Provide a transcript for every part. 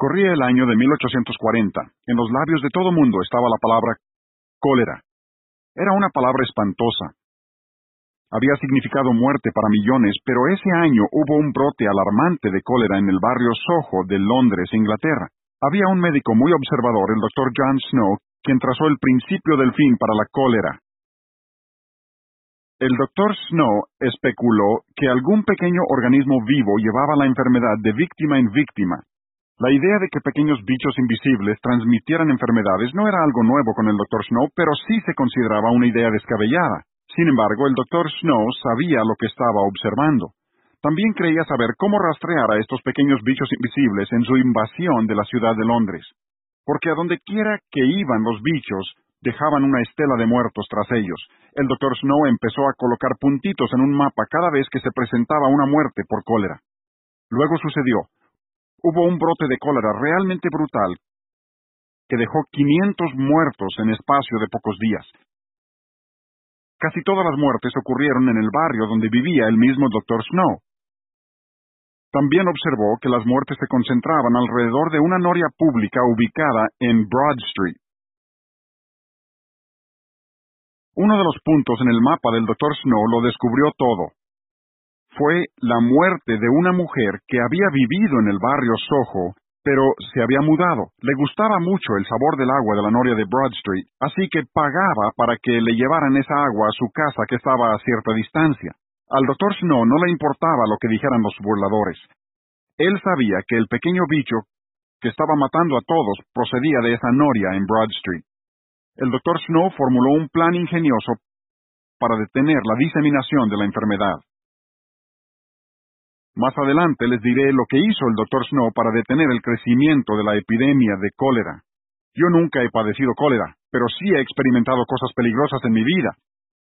Corría el año de 1840. En los labios de todo mundo estaba la palabra cólera. Era una palabra espantosa. Había significado muerte para millones, pero ese año hubo un brote alarmante de cólera en el barrio Soho de Londres, Inglaterra. Había un médico muy observador, el doctor John Snow, quien trazó el principio del fin para la cólera. El doctor Snow especuló que algún pequeño organismo vivo llevaba la enfermedad de víctima en víctima. La idea de que pequeños bichos invisibles transmitieran enfermedades no era algo nuevo con el doctor Snow, pero sí se consideraba una idea descabellada. Sin embargo, el doctor Snow sabía lo que estaba observando. También creía saber cómo rastrear a estos pequeños bichos invisibles en su invasión de la ciudad de Londres. Porque a donde quiera que iban los bichos, dejaban una estela de muertos tras ellos. El doctor Snow empezó a colocar puntitos en un mapa cada vez que se presentaba una muerte por cólera. Luego sucedió. Hubo un brote de cólera realmente brutal que dejó 500 muertos en espacio de pocos días. Casi todas las muertes ocurrieron en el barrio donde vivía el mismo doctor Snow. También observó que las muertes se concentraban alrededor de una noria pública ubicada en Broad Street. Uno de los puntos en el mapa del Dr. Snow lo descubrió todo. Fue la muerte de una mujer que había vivido en el barrio Soho, pero se había mudado. Le gustaba mucho el sabor del agua de la noria de Broad Street, así que pagaba para que le llevaran esa agua a su casa que estaba a cierta distancia. Al doctor Snow no le importaba lo que dijeran los burladores. Él sabía que el pequeño bicho que estaba matando a todos procedía de esa noria en Broad Street. El doctor Snow formuló un plan ingenioso para detener la diseminación de la enfermedad. Más adelante les diré lo que hizo el doctor Snow para detener el crecimiento de la epidemia de cólera. Yo nunca he padecido cólera, pero sí he experimentado cosas peligrosas en mi vida,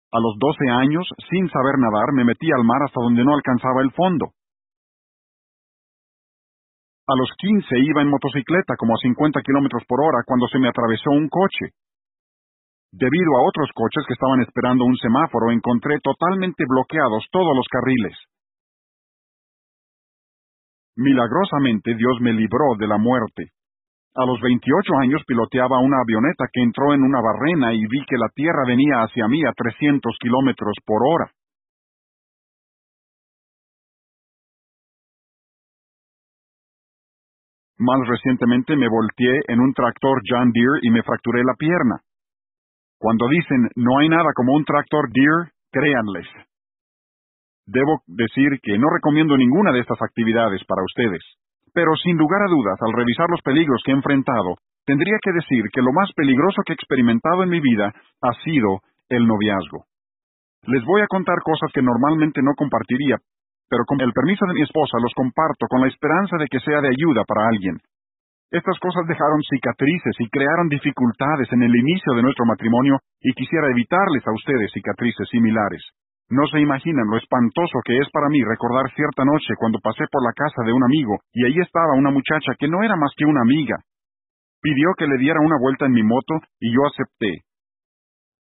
a los doce años, sin saber nadar, me metí al mar hasta donde no alcanzaba el fondo. A los quince iba en motocicleta como a cincuenta kilómetros por hora cuando se me atravesó un coche. Debido a otros coches que estaban esperando un semáforo, encontré totalmente bloqueados todos los carriles. Milagrosamente Dios me libró de la muerte. A los 28 años piloteaba una avioneta que entró en una barrena y vi que la Tierra venía hacia mí a 300 kilómetros por hora. Más recientemente me volteé en un tractor John Deere y me fracturé la pierna. Cuando dicen no hay nada como un tractor Deere, créanles. Debo decir que no recomiendo ninguna de estas actividades para ustedes. Pero sin lugar a dudas, al revisar los peligros que he enfrentado, tendría que decir que lo más peligroso que he experimentado en mi vida ha sido el noviazgo. Les voy a contar cosas que normalmente no compartiría, pero con el permiso de mi esposa los comparto con la esperanza de que sea de ayuda para alguien. Estas cosas dejaron cicatrices y crearon dificultades en el inicio de nuestro matrimonio y quisiera evitarles a ustedes cicatrices similares. No se imaginan lo espantoso que es para mí recordar cierta noche cuando pasé por la casa de un amigo y ahí estaba una muchacha que no era más que una amiga. Pidió que le diera una vuelta en mi moto y yo acepté.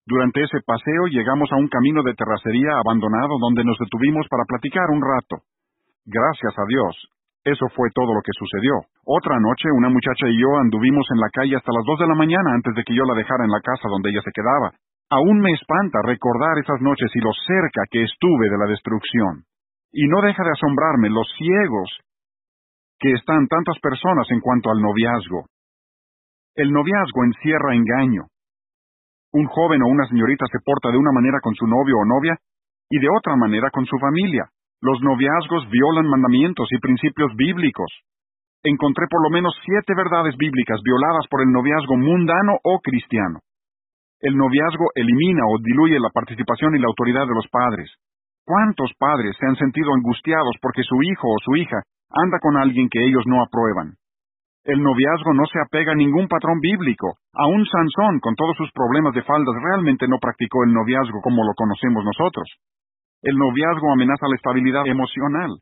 Durante ese paseo llegamos a un camino de terracería abandonado donde nos detuvimos para platicar un rato. Gracias a Dios. Eso fue todo lo que sucedió. Otra noche una muchacha y yo anduvimos en la calle hasta las dos de la mañana antes de que yo la dejara en la casa donde ella se quedaba. Aún me espanta recordar esas noches y lo cerca que estuve de la destrucción. Y no deja de asombrarme los ciegos que están tantas personas en cuanto al noviazgo. El noviazgo encierra engaño. Un joven o una señorita se porta de una manera con su novio o novia y de otra manera con su familia. Los noviazgos violan mandamientos y principios bíblicos. Encontré por lo menos siete verdades bíblicas violadas por el noviazgo mundano o cristiano. El noviazgo elimina o diluye la participación y la autoridad de los padres. ¿Cuántos padres se han sentido angustiados porque su hijo o su hija anda con alguien que ellos no aprueban? El noviazgo no se apega a ningún patrón bíblico. Aún Sansón, con todos sus problemas de faldas, realmente no practicó el noviazgo como lo conocemos nosotros. El noviazgo amenaza la estabilidad emocional.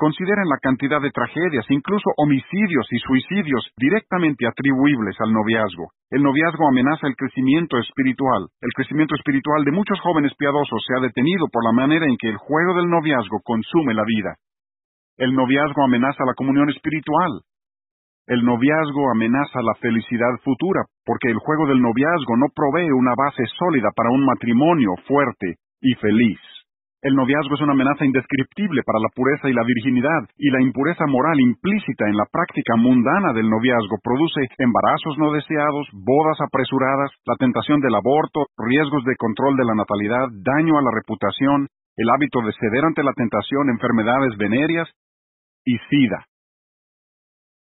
Consideren la cantidad de tragedias, incluso homicidios y suicidios directamente atribuibles al noviazgo. El noviazgo amenaza el crecimiento espiritual. El crecimiento espiritual de muchos jóvenes piadosos se ha detenido por la manera en que el juego del noviazgo consume la vida. El noviazgo amenaza la comunión espiritual. El noviazgo amenaza la felicidad futura, porque el juego del noviazgo no provee una base sólida para un matrimonio fuerte y feliz. El noviazgo es una amenaza indescriptible para la pureza y la virginidad, y la impureza moral implícita en la práctica mundana del noviazgo produce embarazos no deseados, bodas apresuradas, la tentación del aborto, riesgos de control de la natalidad, daño a la reputación, el hábito de ceder ante la tentación, enfermedades venéreas y sida.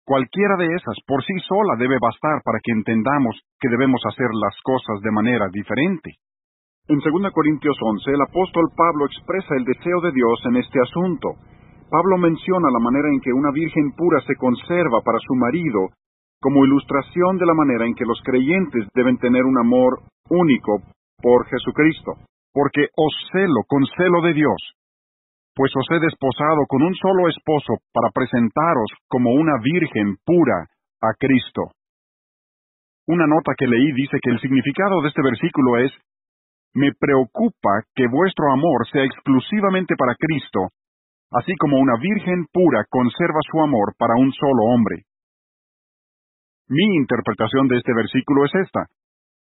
Cualquiera de esas por sí sola debe bastar para que entendamos que debemos hacer las cosas de manera diferente. En 2 Corintios 11, el apóstol Pablo expresa el deseo de Dios en este asunto. Pablo menciona la manera en que una virgen pura se conserva para su marido como ilustración de la manera en que los creyentes deben tener un amor único por Jesucristo. Porque os celo con celo de Dios, pues os he desposado con un solo esposo para presentaros como una virgen pura a Cristo. Una nota que leí dice que el significado de este versículo es me preocupa que vuestro amor sea exclusivamente para Cristo, así como una virgen pura conserva su amor para un solo hombre. Mi interpretación de este versículo es esta.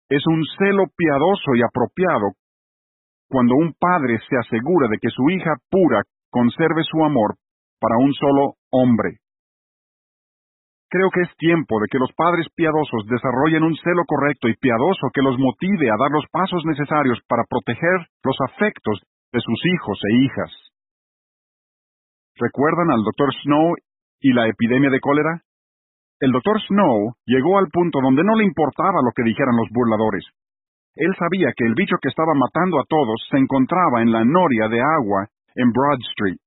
Es un celo piadoso y apropiado cuando un padre se asegura de que su hija pura conserve su amor para un solo hombre. Creo que es tiempo de que los padres piadosos desarrollen un celo correcto y piadoso que los motive a dar los pasos necesarios para proteger los afectos de sus hijos e hijas. ¿Recuerdan al Dr. Snow y la epidemia de cólera? El Dr. Snow llegó al punto donde no le importaba lo que dijeran los burladores. Él sabía que el bicho que estaba matando a todos se encontraba en la noria de agua en Broad Street.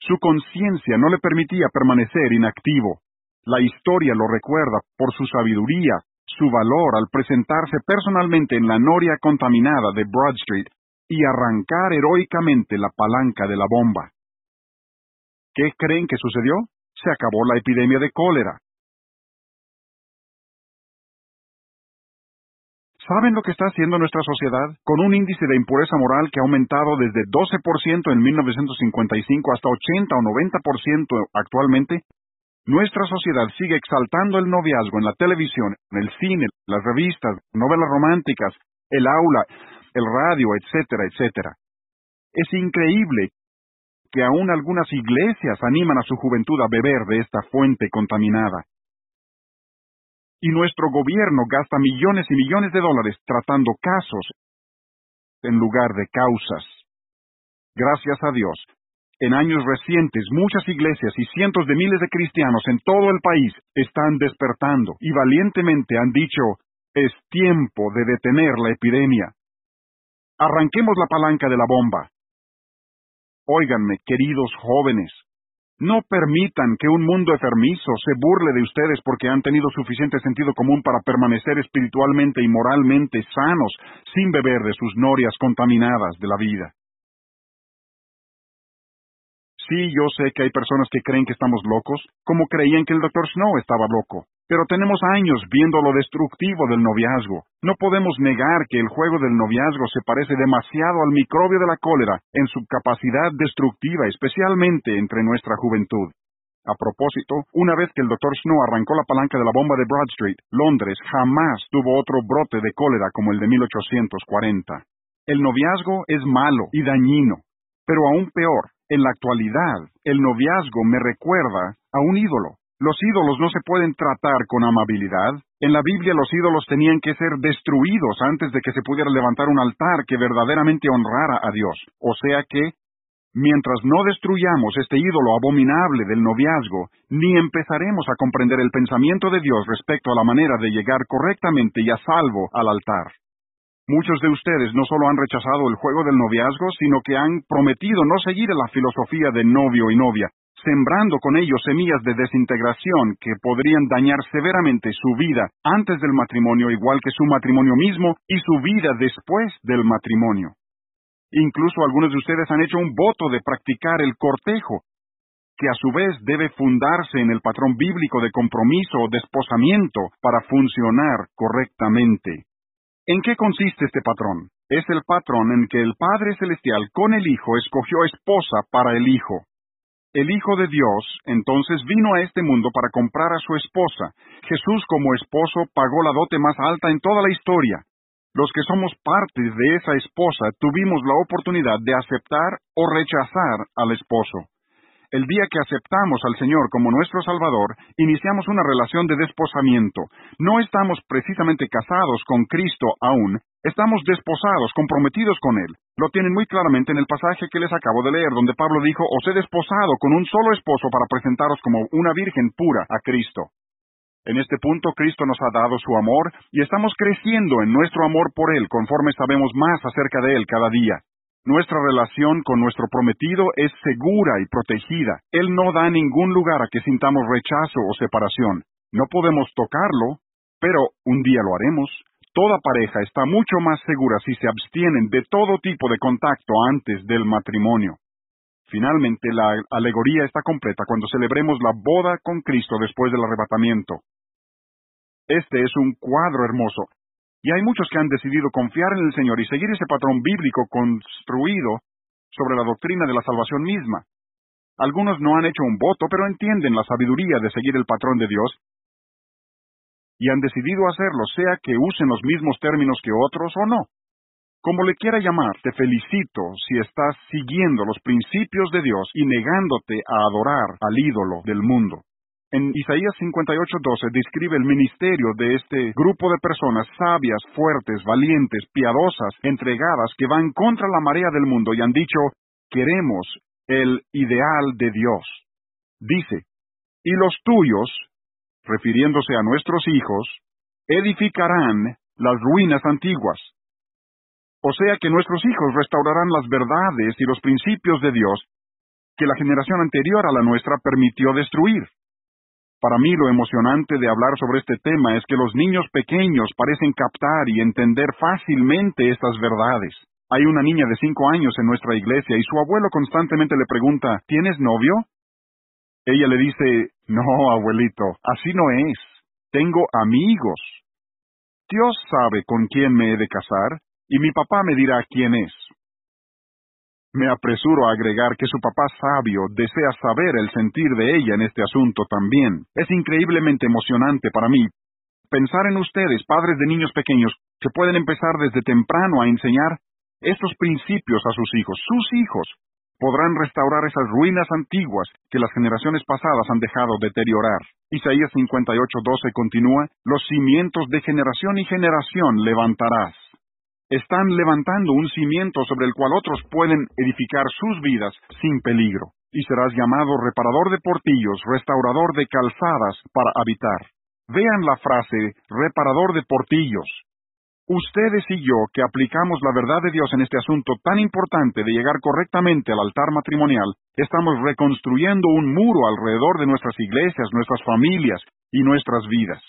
Su conciencia no le permitía permanecer inactivo. La historia lo recuerda por su sabiduría, su valor al presentarse personalmente en la noria contaminada de Broad Street y arrancar heroicamente la palanca de la bomba. ¿Qué creen que sucedió? Se acabó la epidemia de cólera. ¿Saben lo que está haciendo nuestra sociedad? Con un índice de impureza moral que ha aumentado desde 12% en 1955 hasta 80 o 90% actualmente, nuestra sociedad sigue exaltando el noviazgo en la televisión, en el cine, las revistas, novelas románticas, el aula, el radio, etcétera, etcétera. Es increíble que aún algunas iglesias animan a su juventud a beber de esta fuente contaminada y nuestro gobierno gasta millones y millones de dólares tratando casos en lugar de causas. Gracias a Dios, en años recientes muchas iglesias y cientos de miles de cristianos en todo el país están despertando y valientemente han dicho, es tiempo de detener la epidemia. Arranquemos la palanca de la bomba. Óiganme, queridos jóvenes, no permitan que un mundo enfermizo se burle de ustedes porque han tenido suficiente sentido común para permanecer espiritualmente y moralmente sanos sin beber de sus norias contaminadas de la vida. Sí, yo sé que hay personas que creen que estamos locos, como creían que el Dr. Snow estaba loco. Pero tenemos años viendo lo destructivo del noviazgo. No podemos negar que el juego del noviazgo se parece demasiado al microbio de la cólera en su capacidad destructiva, especialmente entre nuestra juventud. A propósito, una vez que el Dr. Snow arrancó la palanca de la bomba de Broad Street, Londres jamás tuvo otro brote de cólera como el de 1840. El noviazgo es malo y dañino, pero aún peor, en la actualidad, el noviazgo me recuerda a un ídolo. Los ídolos no se pueden tratar con amabilidad. En la Biblia los ídolos tenían que ser destruidos antes de que se pudiera levantar un altar que verdaderamente honrara a Dios. O sea que, mientras no destruyamos este ídolo abominable del noviazgo, ni empezaremos a comprender el pensamiento de Dios respecto a la manera de llegar correctamente y a salvo al altar. Muchos de ustedes no solo han rechazado el juego del noviazgo, sino que han prometido no seguir la filosofía de novio y novia, sembrando con ellos semillas de desintegración que podrían dañar severamente su vida antes del matrimonio igual que su matrimonio mismo y su vida después del matrimonio. Incluso algunos de ustedes han hecho un voto de practicar el cortejo, que a su vez debe fundarse en el patrón bíblico de compromiso o desposamiento para funcionar correctamente. ¿En qué consiste este patrón? Es el patrón en que el Padre Celestial con el Hijo escogió esposa para el Hijo. El Hijo de Dios entonces vino a este mundo para comprar a su esposa. Jesús como esposo pagó la dote más alta en toda la historia. Los que somos partes de esa esposa tuvimos la oportunidad de aceptar o rechazar al esposo. El día que aceptamos al Señor como nuestro Salvador, iniciamos una relación de desposamiento. No estamos precisamente casados con Cristo aún, Estamos desposados, comprometidos con Él. Lo tienen muy claramente en el pasaje que les acabo de leer, donde Pablo dijo, os he desposado con un solo esposo para presentaros como una virgen pura a Cristo. En este punto Cristo nos ha dado su amor y estamos creciendo en nuestro amor por Él conforme sabemos más acerca de Él cada día. Nuestra relación con nuestro prometido es segura y protegida. Él no da ningún lugar a que sintamos rechazo o separación. No podemos tocarlo, pero un día lo haremos. Toda pareja está mucho más segura si se abstienen de todo tipo de contacto antes del matrimonio. Finalmente, la alegoría está completa cuando celebremos la boda con Cristo después del arrebatamiento. Este es un cuadro hermoso, y hay muchos que han decidido confiar en el Señor y seguir ese patrón bíblico construido sobre la doctrina de la salvación misma. Algunos no han hecho un voto, pero entienden la sabiduría de seguir el patrón de Dios y han decidido hacerlo, sea que usen los mismos términos que otros o no. Como le quiera llamar, te felicito si estás siguiendo los principios de Dios y negándote a adorar al ídolo del mundo. En Isaías 58:12 describe el ministerio de este grupo de personas sabias, fuertes, valientes, piadosas, entregadas, que van contra la marea del mundo y han dicho, queremos el ideal de Dios. Dice, y los tuyos refiriéndose a nuestros hijos, edificarán las ruinas antiguas. O sea que nuestros hijos restaurarán las verdades y los principios de Dios que la generación anterior a la nuestra permitió destruir. Para mí lo emocionante de hablar sobre este tema es que los niños pequeños parecen captar y entender fácilmente estas verdades. Hay una niña de cinco años en nuestra iglesia y su abuelo constantemente le pregunta, ¿tienes novio? Ella le dice, no, abuelito, así no es. Tengo amigos. Dios sabe con quién me he de casar, y mi papá me dirá quién es. Me apresuro a agregar que su papá sabio desea saber el sentir de ella en este asunto también. Es increíblemente emocionante para mí pensar en ustedes, padres de niños pequeños, que pueden empezar desde temprano a enseñar estos principios a sus hijos, sus hijos, podrán restaurar esas ruinas antiguas que las generaciones pasadas han dejado deteriorar. Isaías 58:12 continúa, los cimientos de generación y generación levantarás. Están levantando un cimiento sobre el cual otros pueden edificar sus vidas sin peligro, y serás llamado reparador de portillos, restaurador de calzadas para habitar. Vean la frase reparador de portillos. Ustedes y yo, que aplicamos la verdad de Dios en este asunto tan importante de llegar correctamente al altar matrimonial, estamos reconstruyendo un muro alrededor de nuestras iglesias, nuestras familias y nuestras vidas.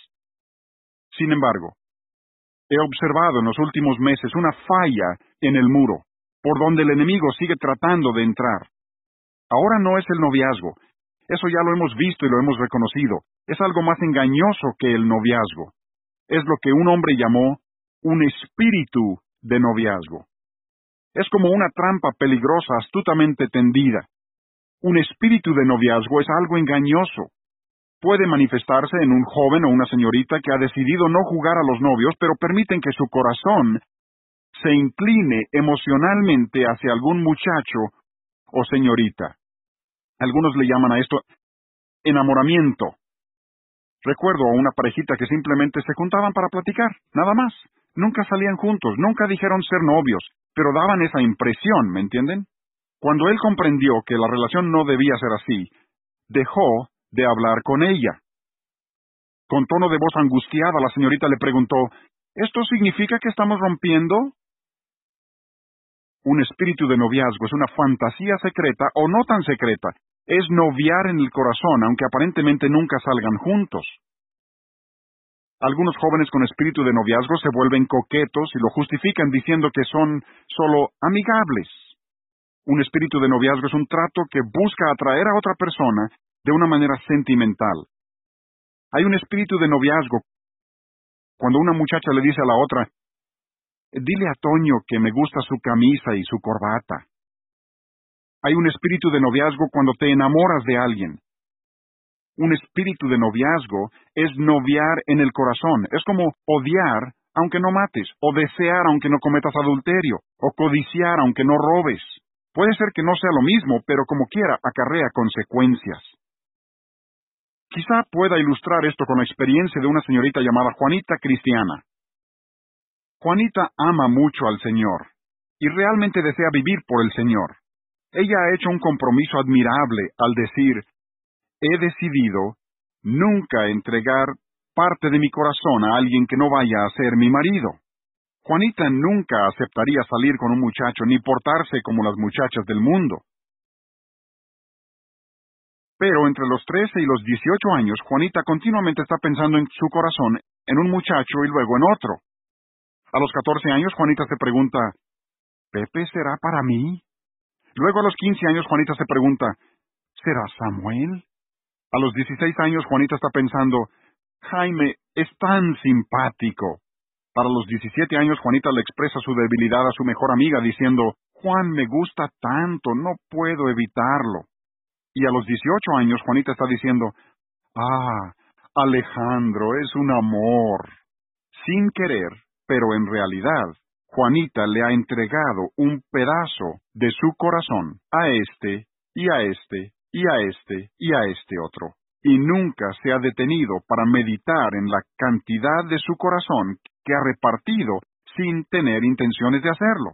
Sin embargo, he observado en los últimos meses una falla en el muro, por donde el enemigo sigue tratando de entrar. Ahora no es el noviazgo, eso ya lo hemos visto y lo hemos reconocido, es algo más engañoso que el noviazgo. Es lo que un hombre llamó un espíritu de noviazgo. Es como una trampa peligrosa astutamente tendida. Un espíritu de noviazgo es algo engañoso. Puede manifestarse en un joven o una señorita que ha decidido no jugar a los novios, pero permiten que su corazón se incline emocionalmente hacia algún muchacho o señorita. Algunos le llaman a esto enamoramiento. Recuerdo a una parejita que simplemente se juntaban para platicar, nada más. Nunca salían juntos, nunca dijeron ser novios, pero daban esa impresión, ¿me entienden? Cuando él comprendió que la relación no debía ser así, dejó de hablar con ella. Con tono de voz angustiada, la señorita le preguntó, ¿Esto significa que estamos rompiendo? Un espíritu de noviazgo es una fantasía secreta o no tan secreta. Es noviar en el corazón, aunque aparentemente nunca salgan juntos. Algunos jóvenes con espíritu de noviazgo se vuelven coquetos y lo justifican diciendo que son solo amigables. Un espíritu de noviazgo es un trato que busca atraer a otra persona de una manera sentimental. Hay un espíritu de noviazgo cuando una muchacha le dice a la otra, dile a Toño que me gusta su camisa y su corbata. Hay un espíritu de noviazgo cuando te enamoras de alguien. Un espíritu de noviazgo es noviar en el corazón. Es como odiar aunque no mates, o desear aunque no cometas adulterio, o codiciar aunque no robes. Puede ser que no sea lo mismo, pero como quiera, acarrea consecuencias. Quizá pueda ilustrar esto con la experiencia de una señorita llamada Juanita Cristiana. Juanita ama mucho al Señor, y realmente desea vivir por el Señor. Ella ha hecho un compromiso admirable al decir, he decidido nunca entregar parte de mi corazón a alguien que no vaya a ser mi marido. Juanita nunca aceptaría salir con un muchacho ni portarse como las muchachas del mundo. Pero entre los 13 y los 18 años, Juanita continuamente está pensando en su corazón en un muchacho y luego en otro. A los 14 años, Juanita se pregunta, ¿Pepe será para mí? Luego a los 15 años, Juanita se pregunta, ¿será Samuel? A los 16 años, Juanita está pensando, Jaime es tan simpático. Para los 17 años, Juanita le expresa su debilidad a su mejor amiga diciendo, Juan me gusta tanto, no puedo evitarlo. Y a los 18 años, Juanita está diciendo, Ah, Alejandro es un amor. Sin querer, pero en realidad, Juanita le ha entregado un pedazo de su corazón a este, y a este, y a este, y a este otro y nunca se ha detenido para meditar en la cantidad de su corazón que ha repartido sin tener intenciones de hacerlo.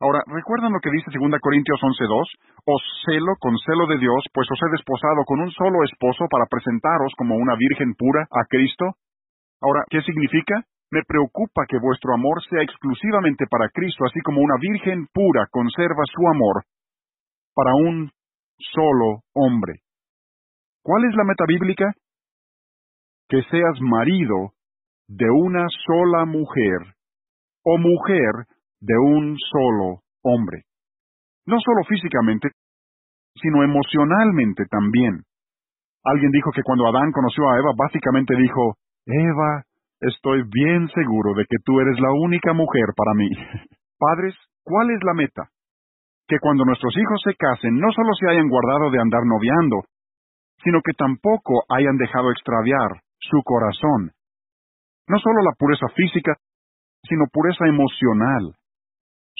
Ahora, ¿recuerdan lo que dice 2 Corintios 11.2? Os celo con celo de Dios, pues os he desposado con un solo esposo para presentaros como una virgen pura a Cristo. Ahora, ¿qué significa? Me preocupa que vuestro amor sea exclusivamente para Cristo, así como una virgen pura conserva su amor para un solo hombre. ¿Cuál es la meta bíblica? Que seas marido de una sola mujer o mujer de un solo hombre. No solo físicamente, sino emocionalmente también. Alguien dijo que cuando Adán conoció a Eva, básicamente dijo, Eva, estoy bien seguro de que tú eres la única mujer para mí. Padres, ¿cuál es la meta? Que cuando nuestros hijos se casen, no solo se hayan guardado de andar noviando, sino que tampoco hayan dejado extraviar su corazón. No solo la pureza física, sino pureza emocional.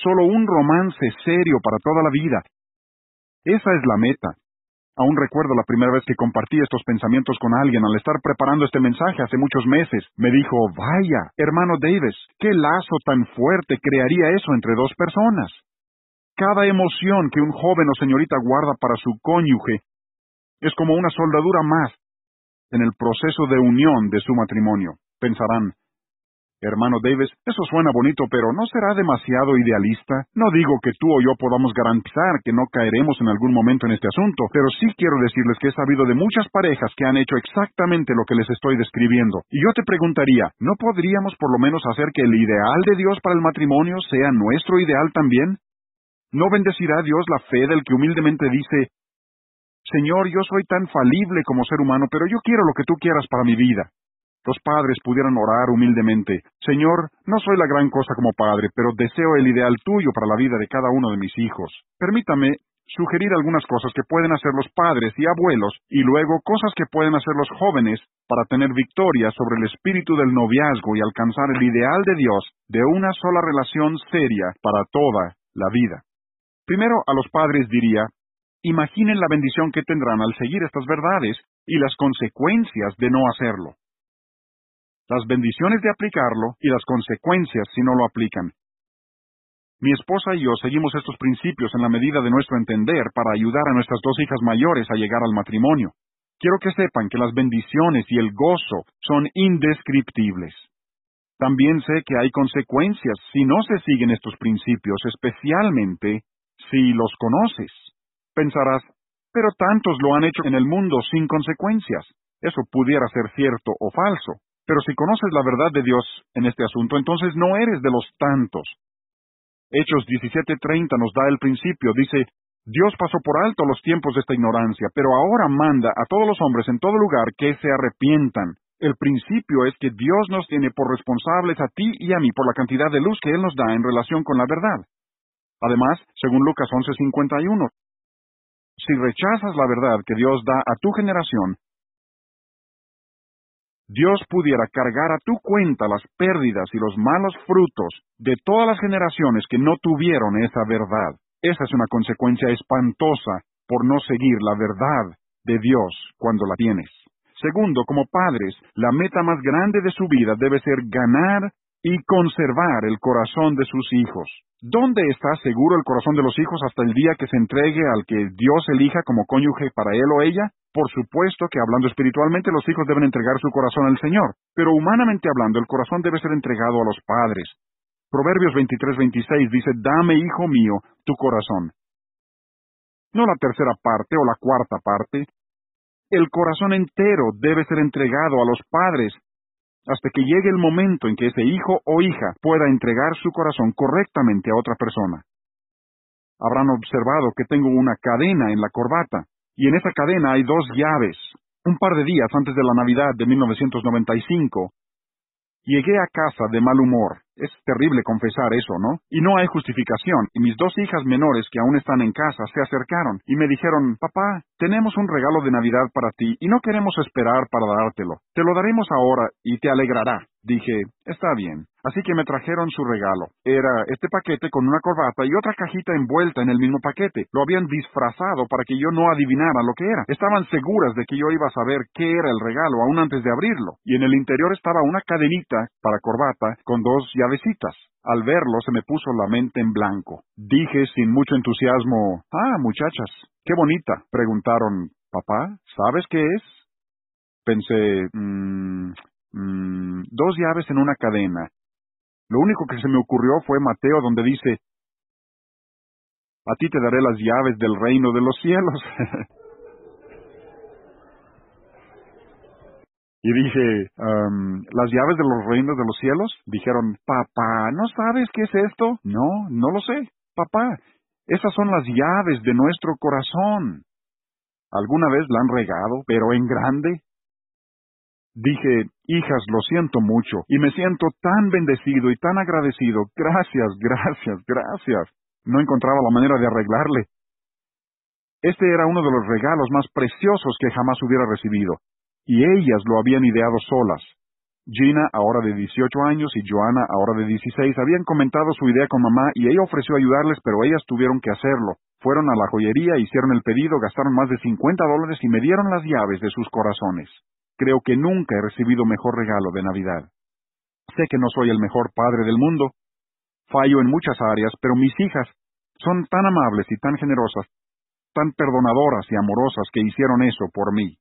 Solo un romance serio para toda la vida. Esa es la meta. Aún recuerdo la primera vez que compartí estos pensamientos con alguien al estar preparando este mensaje hace muchos meses. Me dijo, vaya, hermano Davis, qué lazo tan fuerte crearía eso entre dos personas. Cada emoción que un joven o señorita guarda para su cónyuge es como una soldadura más en el proceso de unión de su matrimonio. Pensarán, hermano Davis, eso suena bonito, pero ¿no será demasiado idealista? No digo que tú o yo podamos garantizar que no caeremos en algún momento en este asunto, pero sí quiero decirles que he sabido de muchas parejas que han hecho exactamente lo que les estoy describiendo. Y yo te preguntaría, ¿no podríamos por lo menos hacer que el ideal de Dios para el matrimonio sea nuestro ideal también? ¿No bendecirá Dios la fe del que humildemente dice, Señor, yo soy tan falible como ser humano, pero yo quiero lo que tú quieras para mi vida. Los padres pudieran orar humildemente, Señor, no soy la gran cosa como padre, pero deseo el ideal tuyo para la vida de cada uno de mis hijos. Permítame sugerir algunas cosas que pueden hacer los padres y abuelos, y luego cosas que pueden hacer los jóvenes para tener victoria sobre el espíritu del noviazgo y alcanzar el ideal de Dios de una sola relación seria para toda la vida. Primero a los padres diría, Imaginen la bendición que tendrán al seguir estas verdades y las consecuencias de no hacerlo. Las bendiciones de aplicarlo y las consecuencias si no lo aplican. Mi esposa y yo seguimos estos principios en la medida de nuestro entender para ayudar a nuestras dos hijas mayores a llegar al matrimonio. Quiero que sepan que las bendiciones y el gozo son indescriptibles. También sé que hay consecuencias si no se siguen estos principios, especialmente si los conoces. Pensarás, pero tantos lo han hecho en el mundo sin consecuencias. Eso pudiera ser cierto o falso. Pero si conoces la verdad de Dios en este asunto, entonces no eres de los tantos. Hechos 17:30 nos da el principio. Dice, Dios pasó por alto los tiempos de esta ignorancia, pero ahora manda a todos los hombres en todo lugar que se arrepientan. El principio es que Dios nos tiene por responsables a ti y a mí por la cantidad de luz que Él nos da en relación con la verdad. Además, según Lucas 11:51, Si rechazas la verdad que Dios da a tu generación, Dios pudiera cargar a tu cuenta las pérdidas y los malos frutos de todas las generaciones que no tuvieron esa verdad. Esa es una consecuencia espantosa por no seguir la verdad de Dios cuando la tienes. Segundo, como padres, la meta más grande de su vida debe ser ganar y conservar el corazón de sus hijos. ¿Dónde está seguro el corazón de los hijos hasta el día que se entregue al que Dios elija como cónyuge para él o ella? Por supuesto que hablando espiritualmente los hijos deben entregar su corazón al Señor, pero humanamente hablando el corazón debe ser entregado a los padres. Proverbios 23-26 dice, Dame, hijo mío, tu corazón. No la tercera parte o la cuarta parte. El corazón entero debe ser entregado a los padres hasta que llegue el momento en que ese hijo o hija pueda entregar su corazón correctamente a otra persona. Habrán observado que tengo una cadena en la corbata, y en esa cadena hay dos llaves. Un par de días antes de la Navidad de 1995, llegué a casa de mal humor, es terrible confesar eso, ¿no? Y no hay justificación. Y mis dos hijas menores que aún están en casa se acercaron y me dijeron, papá, tenemos un regalo de Navidad para ti y no queremos esperar para dártelo. Te lo daremos ahora y te alegrará. Dije, está bien. Así que me trajeron su regalo. Era este paquete con una corbata y otra cajita envuelta en el mismo paquete. Lo habían disfrazado para que yo no adivinara lo que era. Estaban seguras de que yo iba a saber qué era el regalo aún antes de abrirlo. Y en el interior estaba una cadenita para corbata con dos llavecitas. Al verlo se me puso la mente en blanco. Dije sin mucho entusiasmo, Ah, muchachas, qué bonita. Preguntaron, Papá, ¿sabes qué es? Pensé, mmm, dos llaves en una cadena. Lo único que se me ocurrió fue Mateo donde dice, a ti te daré las llaves del reino de los cielos. y dije, ¿las llaves de los reinos de los cielos? Dijeron, papá, ¿no sabes qué es esto? No, no lo sé. Papá, esas son las llaves de nuestro corazón. ¿Alguna vez la han regado, pero en grande? Dije, hijas, lo siento mucho, y me siento tan bendecido y tan agradecido. Gracias, gracias, gracias. No encontraba la manera de arreglarle. Este era uno de los regalos más preciosos que jamás hubiera recibido, y ellas lo habían ideado solas. Gina, ahora de 18 años, y Joanna, ahora de 16, habían comentado su idea con mamá y ella ofreció ayudarles, pero ellas tuvieron que hacerlo. Fueron a la joyería, hicieron el pedido, gastaron más de 50 dólares y me dieron las llaves de sus corazones. Creo que nunca he recibido mejor regalo de Navidad. Sé que no soy el mejor padre del mundo. Fallo en muchas áreas, pero mis hijas son tan amables y tan generosas, tan perdonadoras y amorosas que hicieron eso por mí.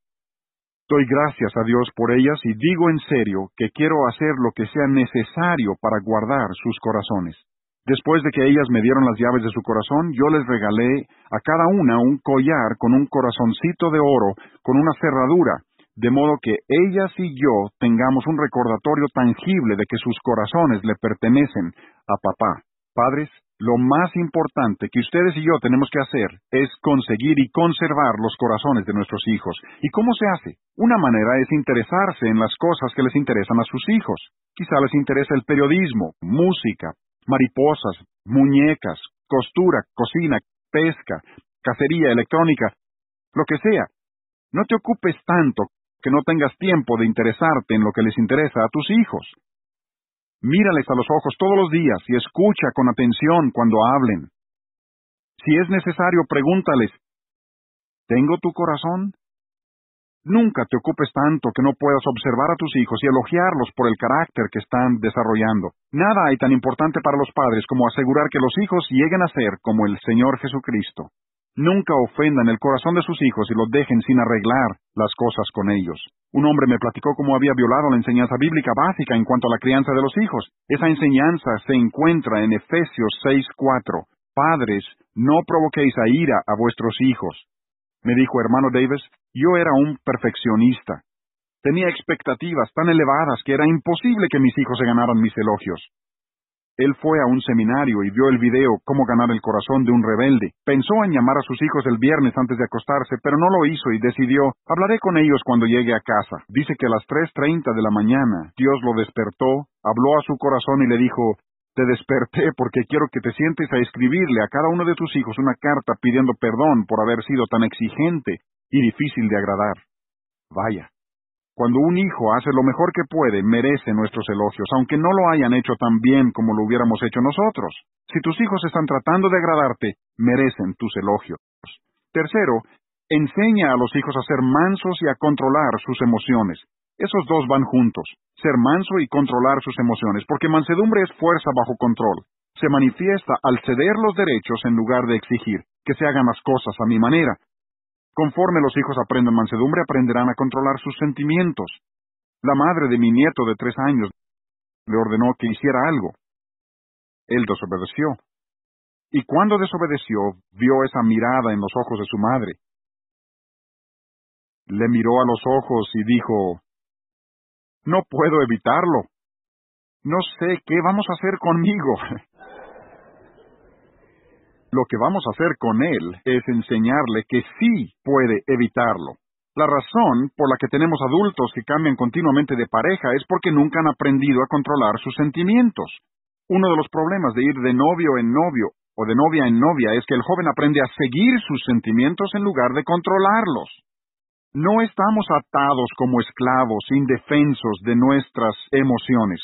Doy gracias a Dios por ellas y digo en serio que quiero hacer lo que sea necesario para guardar sus corazones. Después de que ellas me dieron las llaves de su corazón, yo les regalé a cada una un collar con un corazoncito de oro, con una cerradura, de modo que ellas y yo tengamos un recordatorio tangible de que sus corazones le pertenecen a papá. Padres, lo más importante que ustedes y yo tenemos que hacer es conseguir y conservar los corazones de nuestros hijos. ¿Y cómo se hace? Una manera es interesarse en las cosas que les interesan a sus hijos. Quizá les interesa el periodismo, música, mariposas, muñecas, costura, cocina, pesca, cacería electrónica, lo que sea. No te ocupes tanto que no tengas tiempo de interesarte en lo que les interesa a tus hijos. Mírales a los ojos todos los días y escucha con atención cuando hablen. Si es necesario, pregúntales, ¿tengo tu corazón? Nunca te ocupes tanto que no puedas observar a tus hijos y elogiarlos por el carácter que están desarrollando. Nada hay tan importante para los padres como asegurar que los hijos lleguen a ser como el Señor Jesucristo. Nunca ofendan el corazón de sus hijos y los dejen sin arreglar las cosas con ellos. Un hombre me platicó cómo había violado la enseñanza bíblica básica en cuanto a la crianza de los hijos. Esa enseñanza se encuentra en Efesios 6:4. Padres, no provoquéis a ira a vuestros hijos. Me dijo hermano Davis, yo era un perfeccionista. Tenía expectativas tan elevadas que era imposible que mis hijos se ganaran mis elogios. Él fue a un seminario y vio el video Cómo ganar el corazón de un rebelde. Pensó en llamar a sus hijos el viernes antes de acostarse, pero no lo hizo y decidió, hablaré con ellos cuando llegue a casa. Dice que a las 3.30 de la mañana Dios lo despertó, habló a su corazón y le dijo, Te desperté porque quiero que te sientes a escribirle a cada uno de tus hijos una carta pidiendo perdón por haber sido tan exigente y difícil de agradar. Vaya, cuando un hijo hace lo mejor que puede, merece nuestros elogios, aunque no lo hayan hecho tan bien como lo hubiéramos hecho nosotros. Si tus hijos están tratando de agradarte, merecen tus elogios. Tercero, enseña a los hijos a ser mansos y a controlar sus emociones. Esos dos van juntos, ser manso y controlar sus emociones, porque mansedumbre es fuerza bajo control. Se manifiesta al ceder los derechos en lugar de exigir que se hagan las cosas a mi manera, Conforme los hijos aprendan mansedumbre, aprenderán a controlar sus sentimientos. La madre de mi nieto de tres años le ordenó que hiciera algo. Él desobedeció. Y cuando desobedeció, vio esa mirada en los ojos de su madre. Le miró a los ojos y dijo, No puedo evitarlo. No sé qué vamos a hacer conmigo. Lo que vamos a hacer con él es enseñarle que sí puede evitarlo. La razón por la que tenemos adultos que cambian continuamente de pareja es porque nunca han aprendido a controlar sus sentimientos. Uno de los problemas de ir de novio en novio o de novia en novia es que el joven aprende a seguir sus sentimientos en lugar de controlarlos. No estamos atados como esclavos indefensos de nuestras emociones.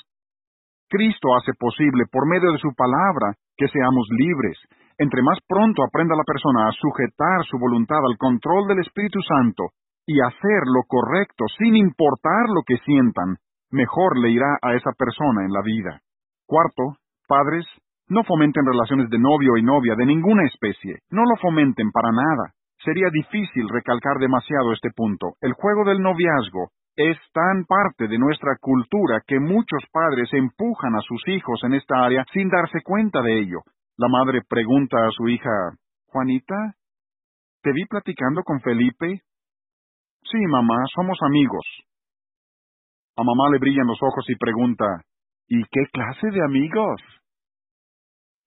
Cristo hace posible, por medio de su palabra, que seamos libres, entre más pronto aprenda la persona a sujetar su voluntad al control del Espíritu Santo y hacer lo correcto sin importar lo que sientan, mejor le irá a esa persona en la vida. Cuarto, padres, no fomenten relaciones de novio y novia de ninguna especie, no lo fomenten para nada. Sería difícil recalcar demasiado este punto. El juego del noviazgo es tan parte de nuestra cultura que muchos padres empujan a sus hijos en esta área sin darse cuenta de ello, la madre pregunta a su hija, Juanita, ¿te vi platicando con Felipe? Sí, mamá, somos amigos. A mamá le brillan los ojos y pregunta, ¿y qué clase de amigos?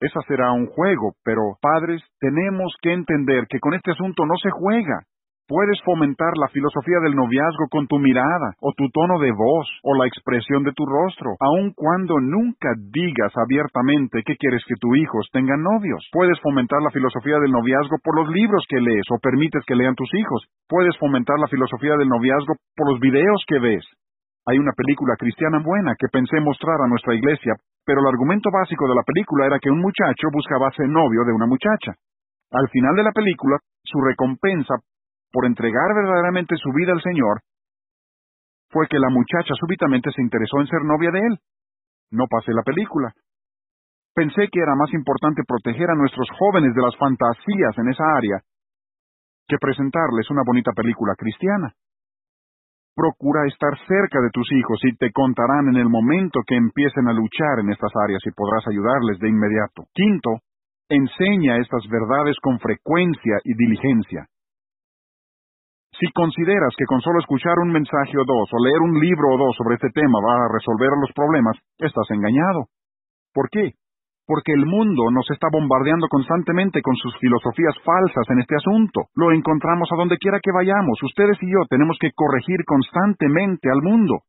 Esa será un juego, pero padres, tenemos que entender que con este asunto no se juega. Puedes fomentar la filosofía del noviazgo con tu mirada, o tu tono de voz, o la expresión de tu rostro, aun cuando nunca digas abiertamente que quieres que tus hijos tengan novios. Puedes fomentar la filosofía del noviazgo por los libros que lees o permites que lean tus hijos. Puedes fomentar la filosofía del noviazgo por los videos que ves. Hay una película cristiana buena que pensé mostrar a nuestra iglesia, pero el argumento básico de la película era que un muchacho buscaba ser novio de una muchacha. Al final de la película, su recompensa por entregar verdaderamente su vida al Señor, fue que la muchacha súbitamente se interesó en ser novia de él. No pasé la película. Pensé que era más importante proteger a nuestros jóvenes de las fantasías en esa área que presentarles una bonita película cristiana. Procura estar cerca de tus hijos y te contarán en el momento que empiecen a luchar en estas áreas y podrás ayudarles de inmediato. Quinto, enseña estas verdades con frecuencia y diligencia. Si consideras que con solo escuchar un mensaje o dos o leer un libro o dos sobre este tema va a resolver los problemas, estás engañado. ¿Por qué? Porque el mundo nos está bombardeando constantemente con sus filosofías falsas en este asunto. Lo encontramos a donde quiera que vayamos. Ustedes y yo tenemos que corregir constantemente al mundo.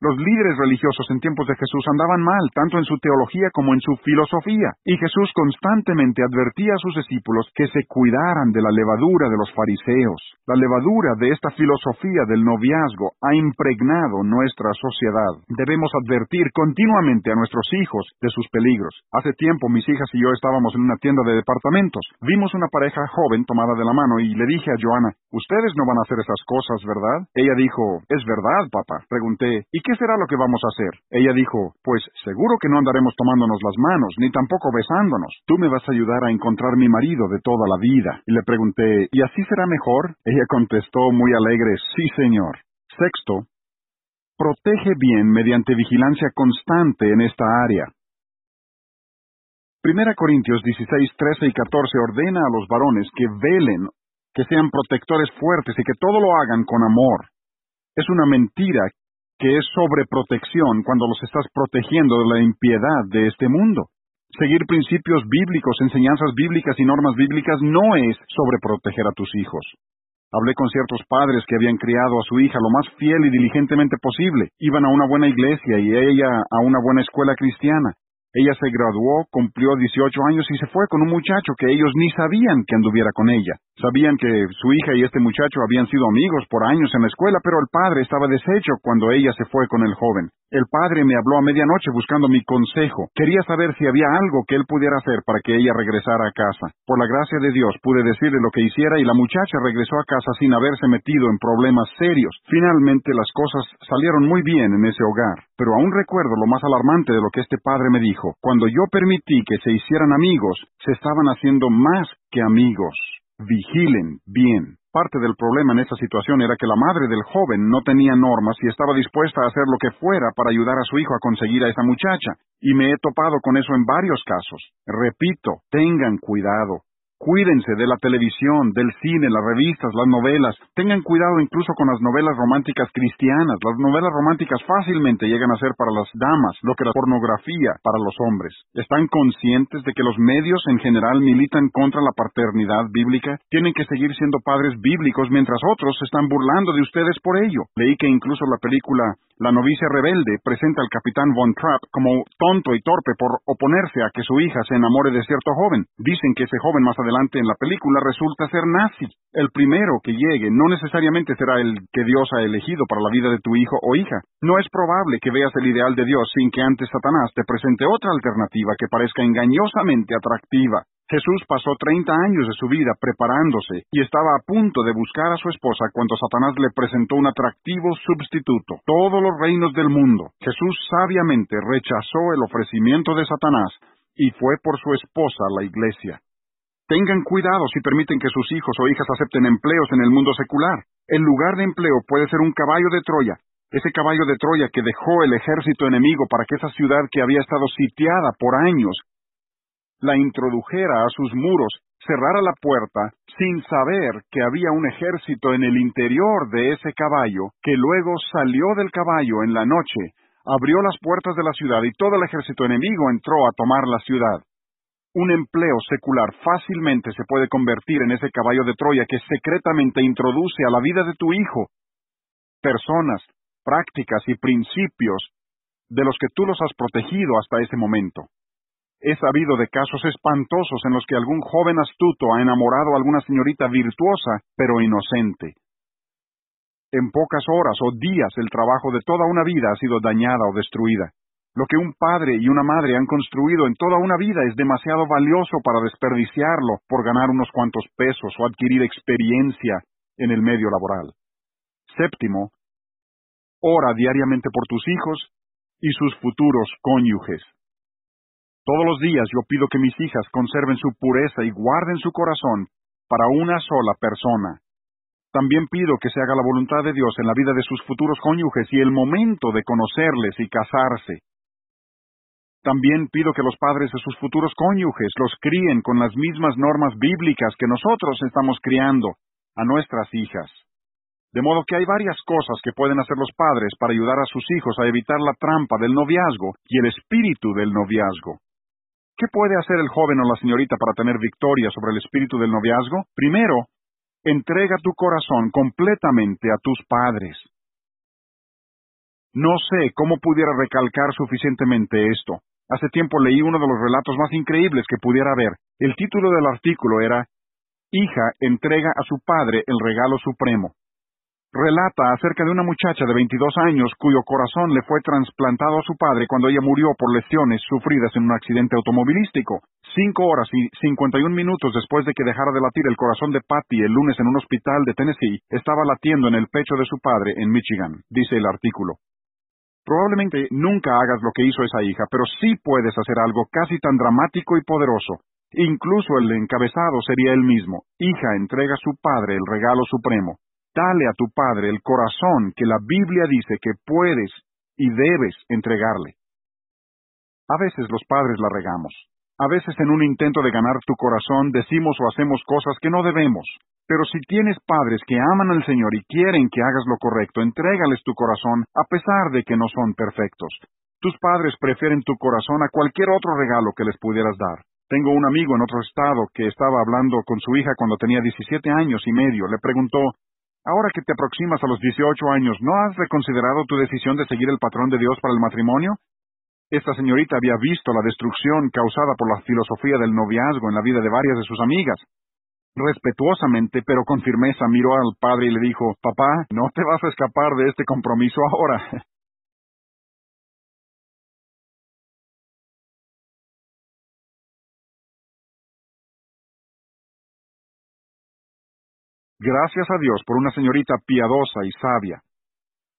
Los líderes religiosos en tiempos de Jesús andaban mal, tanto en su teología como en su filosofía, y Jesús constantemente advertía a sus discípulos que se cuidaran de la levadura de los fariseos. La levadura de esta filosofía del noviazgo ha impregnado nuestra sociedad. Debemos advertir continuamente a nuestros hijos de sus peligros. Hace tiempo mis hijas y yo estábamos en una tienda de departamentos. Vimos una pareja joven tomada de la mano y le dije a Joana, ustedes no van a hacer esas cosas, ¿verdad? Ella dijo, es verdad, papá. Pregunté, ¿y qué ¿qué será lo que vamos a hacer? Ella dijo, pues seguro que no andaremos tomándonos las manos, ni tampoco besándonos. Tú me vas a ayudar a encontrar mi marido de toda la vida. Y le pregunté, ¿y así será mejor? Ella contestó muy alegre, sí señor. Sexto, protege bien mediante vigilancia constante en esta área. Primera Corintios 16, 13 y 14 ordena a los varones que velen, que sean protectores fuertes y que todo lo hagan con amor. Es una mentira que es sobreprotección cuando los estás protegiendo de la impiedad de este mundo. Seguir principios bíblicos, enseñanzas bíblicas y normas bíblicas no es sobreproteger a tus hijos. Hablé con ciertos padres que habían criado a su hija lo más fiel y diligentemente posible. Iban a una buena iglesia y ella a una buena escuela cristiana. Ella se graduó, cumplió 18 años y se fue con un muchacho que ellos ni sabían que anduviera con ella. Sabían que su hija y este muchacho habían sido amigos por años en la escuela, pero el padre estaba deshecho cuando ella se fue con el joven. El padre me habló a medianoche buscando mi consejo. Quería saber si había algo que él pudiera hacer para que ella regresara a casa. Por la gracia de Dios pude decirle lo que hiciera y la muchacha regresó a casa sin haberse metido en problemas serios. Finalmente las cosas salieron muy bien en ese hogar. Pero aún recuerdo lo más alarmante de lo que este padre me Cuando yo permití que se hicieran amigos, se estaban haciendo más que amigos. Vigilen bien. Parte del problema en esta situación era que la madre del joven no tenía normas y estaba dispuesta a hacer lo que fuera para ayudar a su hijo a conseguir a esa muchacha, y me he topado con eso en varios casos. Repito, tengan cuidado. Cuídense de la televisión, del cine, las revistas, las novelas. Tengan cuidado incluso con las novelas románticas cristianas. Las novelas románticas fácilmente llegan a ser para las damas lo que la pornografía para los hombres. ¿Están conscientes de que los medios en general militan contra la paternidad bíblica? Tienen que seguir siendo padres bíblicos mientras otros se están burlando de ustedes por ello. Leí que incluso la película La novicia rebelde presenta al capitán Von Trapp como tonto y torpe por oponerse a que su hija se enamore de cierto joven. Dicen que ese joven más adelante en la película resulta ser nazi. El primero que llegue no necesariamente será el que Dios ha elegido para la vida de tu hijo o hija. No es probable que veas el ideal de Dios sin que antes Satanás te presente otra alternativa que parezca engañosamente atractiva. Jesús pasó 30 años de su vida preparándose y estaba a punto de buscar a su esposa cuando Satanás le presentó un atractivo sustituto, todos los reinos del mundo. Jesús sabiamente rechazó el ofrecimiento de Satanás y fue por su esposa la iglesia. Tengan cuidado si permiten que sus hijos o hijas acepten empleos en el mundo secular. El lugar de empleo puede ser un caballo de Troya, ese caballo de Troya que dejó el ejército enemigo para que esa ciudad que había estado sitiada por años la introdujera a sus muros, cerrara la puerta, sin saber que había un ejército en el interior de ese caballo, que luego salió del caballo en la noche, abrió las puertas de la ciudad y todo el ejército enemigo entró a tomar la ciudad. Un empleo secular fácilmente se puede convertir en ese caballo de Troya que secretamente introduce a la vida de tu hijo personas, prácticas y principios de los que tú los has protegido hasta ese momento. He sabido de casos espantosos en los que algún joven astuto ha enamorado a alguna señorita virtuosa, pero inocente. En pocas horas o días el trabajo de toda una vida ha sido dañada o destruida. Lo que un padre y una madre han construido en toda una vida es demasiado valioso para desperdiciarlo por ganar unos cuantos pesos o adquirir experiencia en el medio laboral. Séptimo, ora diariamente por tus hijos y sus futuros cónyuges. Todos los días yo pido que mis hijas conserven su pureza y guarden su corazón para una sola persona. También pido que se haga la voluntad de Dios en la vida de sus futuros cónyuges y el momento de conocerles y casarse. También pido que los padres de sus futuros cónyuges los críen con las mismas normas bíblicas que nosotros estamos criando a nuestras hijas. De modo que hay varias cosas que pueden hacer los padres para ayudar a sus hijos a evitar la trampa del noviazgo y el espíritu del noviazgo. ¿Qué puede hacer el joven o la señorita para tener victoria sobre el espíritu del noviazgo? Primero, entrega tu corazón completamente a tus padres. No sé cómo pudiera recalcar suficientemente esto. Hace tiempo leí uno de los relatos más increíbles que pudiera haber. El título del artículo era Hija entrega a su padre el regalo supremo. Relata acerca de una muchacha de 22 años cuyo corazón le fue trasplantado a su padre cuando ella murió por lesiones sufridas en un accidente automovilístico. Cinco horas y 51 minutos después de que dejara de latir el corazón de Patty el lunes en un hospital de Tennessee, estaba latiendo en el pecho de su padre en Michigan, dice el artículo. Probablemente nunca hagas lo que hizo esa hija, pero sí puedes hacer algo casi tan dramático y poderoso. Incluso el encabezado sería el mismo. Hija entrega a su padre el regalo supremo. Dale a tu padre el corazón que la Biblia dice que puedes y debes entregarle. A veces los padres la regamos. A veces en un intento de ganar tu corazón decimos o hacemos cosas que no debemos. Pero si tienes padres que aman al Señor y quieren que hagas lo correcto, entrégales tu corazón a pesar de que no son perfectos. Tus padres prefieren tu corazón a cualquier otro regalo que les pudieras dar. Tengo un amigo en otro estado que estaba hablando con su hija cuando tenía 17 años y medio. Le preguntó, Ahora que te aproximas a los 18 años, ¿no has reconsiderado tu decisión de seguir el patrón de Dios para el matrimonio? Esta señorita había visto la destrucción causada por la filosofía del noviazgo en la vida de varias de sus amigas. Respetuosamente, pero con firmeza, miró al padre y le dijo, Papá, no te vas a escapar de este compromiso ahora. Gracias a Dios por una señorita piadosa y sabia.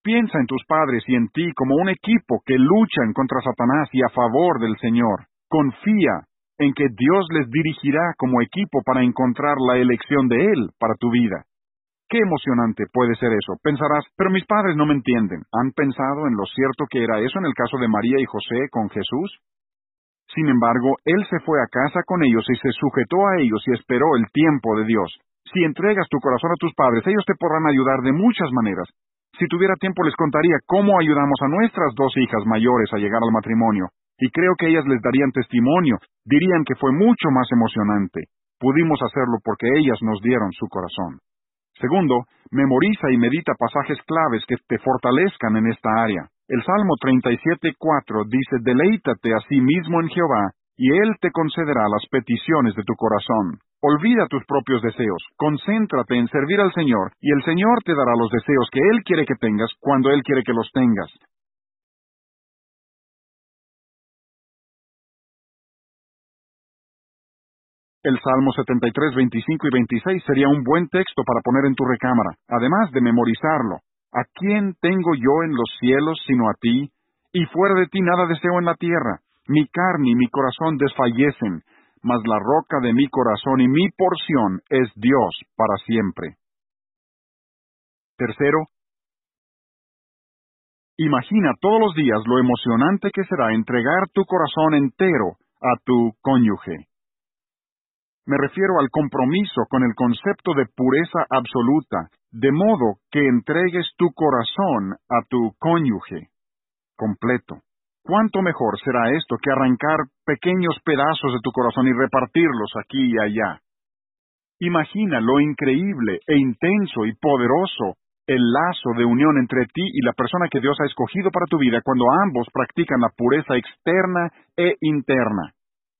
Piensa en tus padres y en ti como un equipo que luchan contra Satanás y a favor del Señor. Confía en que Dios les dirigirá como equipo para encontrar la elección de Él para tu vida. Qué emocionante puede ser eso. Pensarás, pero mis padres no me entienden. ¿Han pensado en lo cierto que era eso en el caso de María y José con Jesús? Sin embargo, Él se fue a casa con ellos y se sujetó a ellos y esperó el tiempo de Dios. Si entregas tu corazón a tus padres, ellos te podrán ayudar de muchas maneras. Si tuviera tiempo les contaría cómo ayudamos a nuestras dos hijas mayores a llegar al matrimonio, y creo que ellas les darían testimonio, dirían que fue mucho más emocionante. Pudimos hacerlo porque ellas nos dieron su corazón. Segundo, memoriza y medita pasajes claves que te fortalezcan en esta área. El Salmo 37.4 dice, Deleítate a sí mismo en Jehová, y Él te concederá las peticiones de tu corazón. Olvida tus propios deseos, concéntrate en servir al Señor, y el Señor te dará los deseos que Él quiere que tengas cuando Él quiere que los tengas. El Salmo 73, 25 y 26 sería un buen texto para poner en tu recámara, además de memorizarlo. ¿A quién tengo yo en los cielos sino a ti? Y fuera de ti nada deseo en la tierra. Mi carne y mi corazón desfallecen, mas la roca de mi corazón y mi porción es Dios para siempre. Tercero, imagina todos los días lo emocionante que será entregar tu corazón entero a tu cónyuge. Me refiero al compromiso con el concepto de pureza absoluta, de modo que entregues tu corazón a tu cónyuge completo. ¿Cuánto mejor será esto que arrancar pequeños pedazos de tu corazón y repartirlos aquí y allá? Imagina lo increíble e intenso y poderoso el lazo de unión entre ti y la persona que Dios ha escogido para tu vida cuando ambos practican la pureza externa e interna.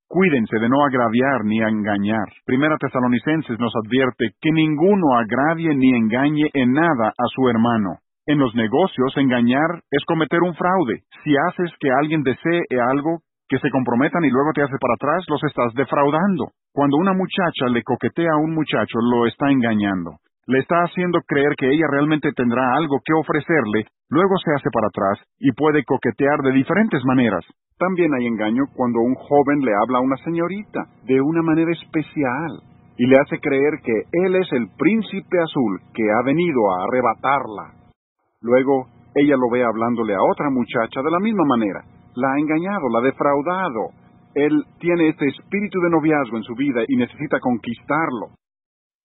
Cuídense de no agraviar ni engañar. Primera Tesalonicenses nos advierte que ninguno agravie ni engañe en nada a su hermano. En los negocios, engañar es cometer un fraude. Si haces que alguien desee algo, que se comprometan y luego te hace para atrás, los estás defraudando. Cuando una muchacha le coquetea a un muchacho, lo está engañando. Le está haciendo creer que ella realmente tendrá algo que ofrecerle, luego se hace para atrás y puede coquetear de diferentes maneras. También hay engaño cuando un joven le habla a una señorita de una manera especial y le hace creer que él es el príncipe azul que ha venido a arrebatarla. Luego, ella lo ve hablándole a otra muchacha de la misma manera. La ha engañado, la ha defraudado. Él tiene este espíritu de noviazgo en su vida y necesita conquistarlo.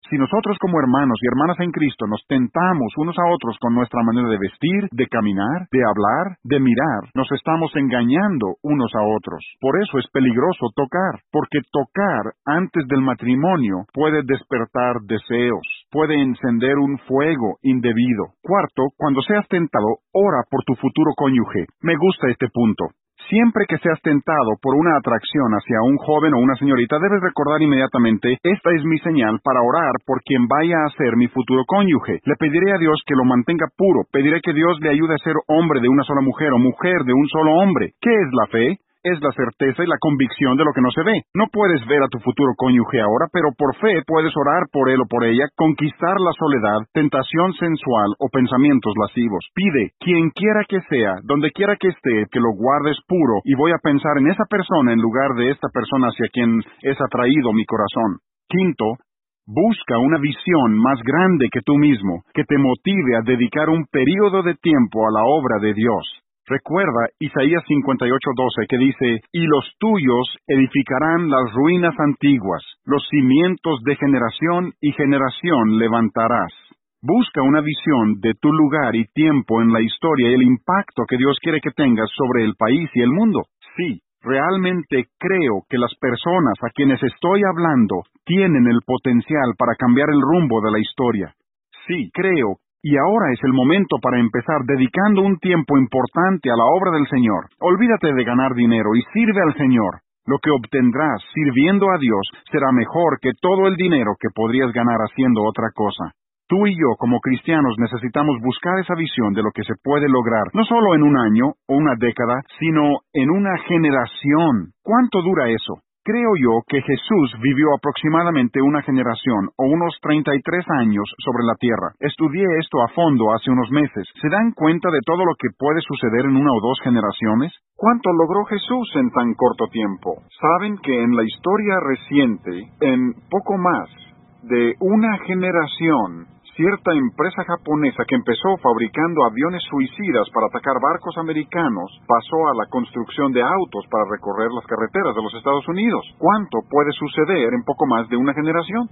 Si nosotros como hermanos y hermanas en Cristo nos tentamos unos a otros con nuestra manera de vestir, de caminar, de hablar, de mirar, nos estamos engañando unos a otros. Por eso es peligroso tocar, porque tocar antes del matrimonio puede despertar deseos, puede encender un fuego indebido. Cuarto, cuando seas tentado, ora por tu futuro cónyuge. Me gusta este punto. Siempre que seas tentado por una atracción hacia un joven o una señorita, debes recordar inmediatamente, esta es mi señal para orar por quien vaya a ser mi futuro cónyuge. Le pediré a Dios que lo mantenga puro, pediré que Dios le ayude a ser hombre de una sola mujer o mujer de un solo hombre. ¿Qué es la fe? Es la certeza y la convicción de lo que no se ve. No puedes ver a tu futuro cónyuge ahora, pero por fe puedes orar por él o por ella, conquistar la soledad, tentación sensual o pensamientos lascivos. Pide, quien quiera que sea, donde quiera que esté, que lo guardes puro y voy a pensar en esa persona en lugar de esta persona hacia quien es atraído mi corazón. Quinto, Busca una visión más grande que tú mismo, que te motive a dedicar un período de tiempo a la obra de Dios. Recuerda Isaías 58:12 que dice, y los tuyos edificarán las ruinas antiguas, los cimientos de generación y generación levantarás. Busca una visión de tu lugar y tiempo en la historia y el impacto que Dios quiere que tengas sobre el país y el mundo. Sí, realmente creo que las personas a quienes estoy hablando tienen el potencial para cambiar el rumbo de la historia. Sí, creo Y ahora es el momento para empezar dedicando un tiempo importante a la obra del Señor. Olvídate de ganar dinero y sirve al Señor. Lo que obtendrás sirviendo a Dios será mejor que todo el dinero que podrías ganar haciendo otra cosa. Tú y yo, como cristianos, necesitamos buscar esa visión de lo que se puede lograr, no solo en un año o una década, sino en una generación. ¿Cuánto dura eso? Creo yo que Jesús vivió aproximadamente una generación o unos 33 años sobre la tierra. Estudié esto a fondo hace unos meses. ¿Se dan cuenta de todo lo que puede suceder en una o dos generaciones? ¿Cuánto logró Jesús en tan corto tiempo? Saben que en la historia reciente, en poco más de una generación, cierta empresa japonesa que empezó fabricando aviones suicidas para atacar barcos americanos pasó a la construcción de autos para recorrer las carreteras de los Estados Unidos. ¿Cuánto puede suceder en poco más de una generación?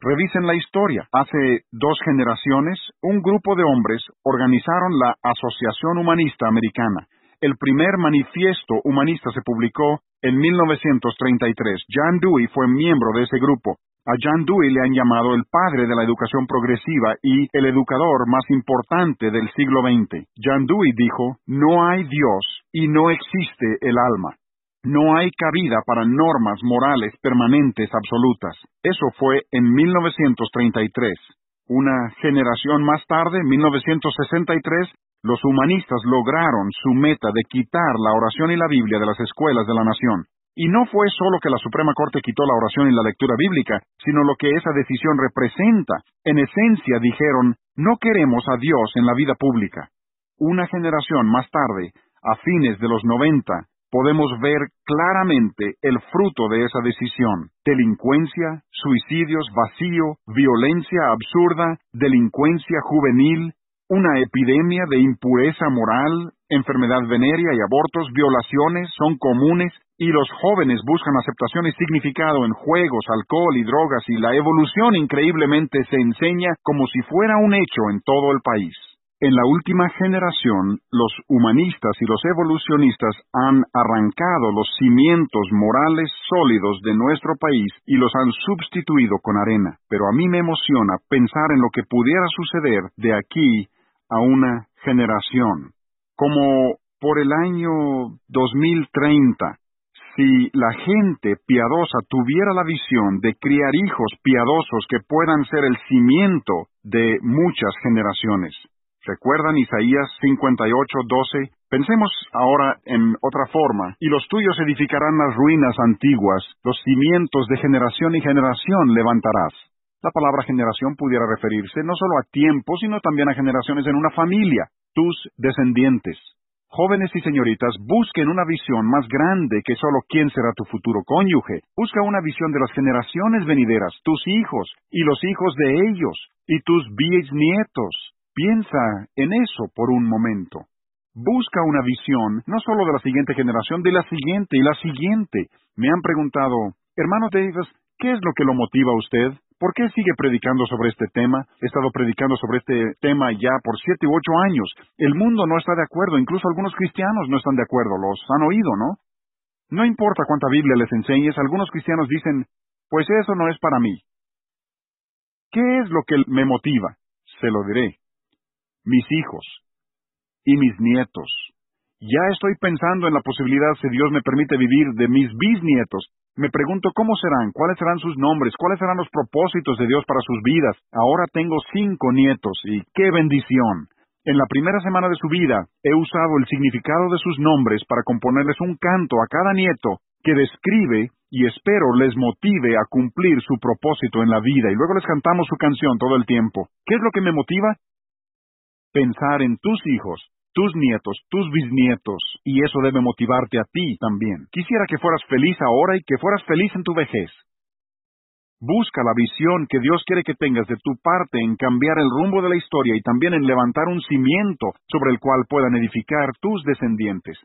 Revisen la historia. Hace dos generaciones, un grupo de hombres organizaron la Asociación Humanista Americana. El primer manifiesto humanista se publicó en 1933. John Dewey fue miembro de ese grupo. A John Dewey le han llamado el padre de la educación progresiva y el educador más importante del siglo XX. John Dewey dijo, no hay Dios y no existe el alma. No hay cabida para normas morales permanentes absolutas. Eso fue en 1933. Una generación más tarde, 1963, los humanistas lograron su meta de quitar la oración y la Biblia de las escuelas de la nación. Y no fue solo que la Suprema Corte quitó la oración y la lectura bíblica, sino lo que esa decisión representa. En esencia dijeron, no queremos a Dios en la vida pública. Una generación más tarde, a fines de los 90, podemos ver claramente el fruto de esa decisión. Delincuencia, suicidios, vacío, violencia absurda, delincuencia juvenil, una epidemia de impureza moral, enfermedad venérea y abortos, violaciones son comunes y los jóvenes buscan aceptación y significado en juegos, alcohol y drogas y la evolución increíblemente se enseña como si fuera un hecho en todo el país. En la última generación, los humanistas y los evolucionistas han arrancado los cimientos morales sólidos de nuestro país y los han sustituido con arena. Pero a mí me emociona pensar en lo que pudiera suceder de aquí a una generación. Como por el año 2030, si la gente piadosa tuviera la visión de criar hijos piadosos que puedan ser el cimiento de muchas generaciones. ¿Recuerdan Isaías 58:12? Pensemos ahora en otra forma, y los tuyos edificarán las ruinas antiguas, los cimientos de generación y generación levantarás. La palabra generación pudiera referirse no solo a tiempo, sino también a generaciones en una familia, tus descendientes. Jóvenes y señoritas, busquen una visión más grande que solo quién será tu futuro cónyuge. Busca una visión de las generaciones venideras, tus hijos y los hijos de ellos y tus bisnietos. Piensa en eso por un momento. Busca una visión no solo de la siguiente generación, de la siguiente y la siguiente. Me han preguntado, hermano Davis, ¿qué es lo que lo motiva a usted? ¿Por qué sigue predicando sobre este tema? He estado predicando sobre este tema ya por siete u ocho años. El mundo no está de acuerdo, incluso algunos cristianos no están de acuerdo, los han oído, ¿no? No importa cuánta Biblia les enseñes, algunos cristianos dicen, pues eso no es para mí. ¿Qué es lo que me motiva? Se lo diré. Mis hijos y mis nietos. Ya estoy pensando en la posibilidad, si Dios me permite vivir, de mis bisnietos. Me pregunto cómo serán, cuáles serán sus nombres, cuáles serán los propósitos de Dios para sus vidas. Ahora tengo cinco nietos y qué bendición. En la primera semana de su vida he usado el significado de sus nombres para componerles un canto a cada nieto que describe y espero les motive a cumplir su propósito en la vida y luego les cantamos su canción todo el tiempo. ¿Qué es lo que me motiva? Pensar en tus hijos tus nietos, tus bisnietos, y eso debe motivarte a ti también. Quisiera que fueras feliz ahora y que fueras feliz en tu vejez. Busca la visión que Dios quiere que tengas de tu parte en cambiar el rumbo de la historia y también en levantar un cimiento sobre el cual puedan edificar tus descendientes.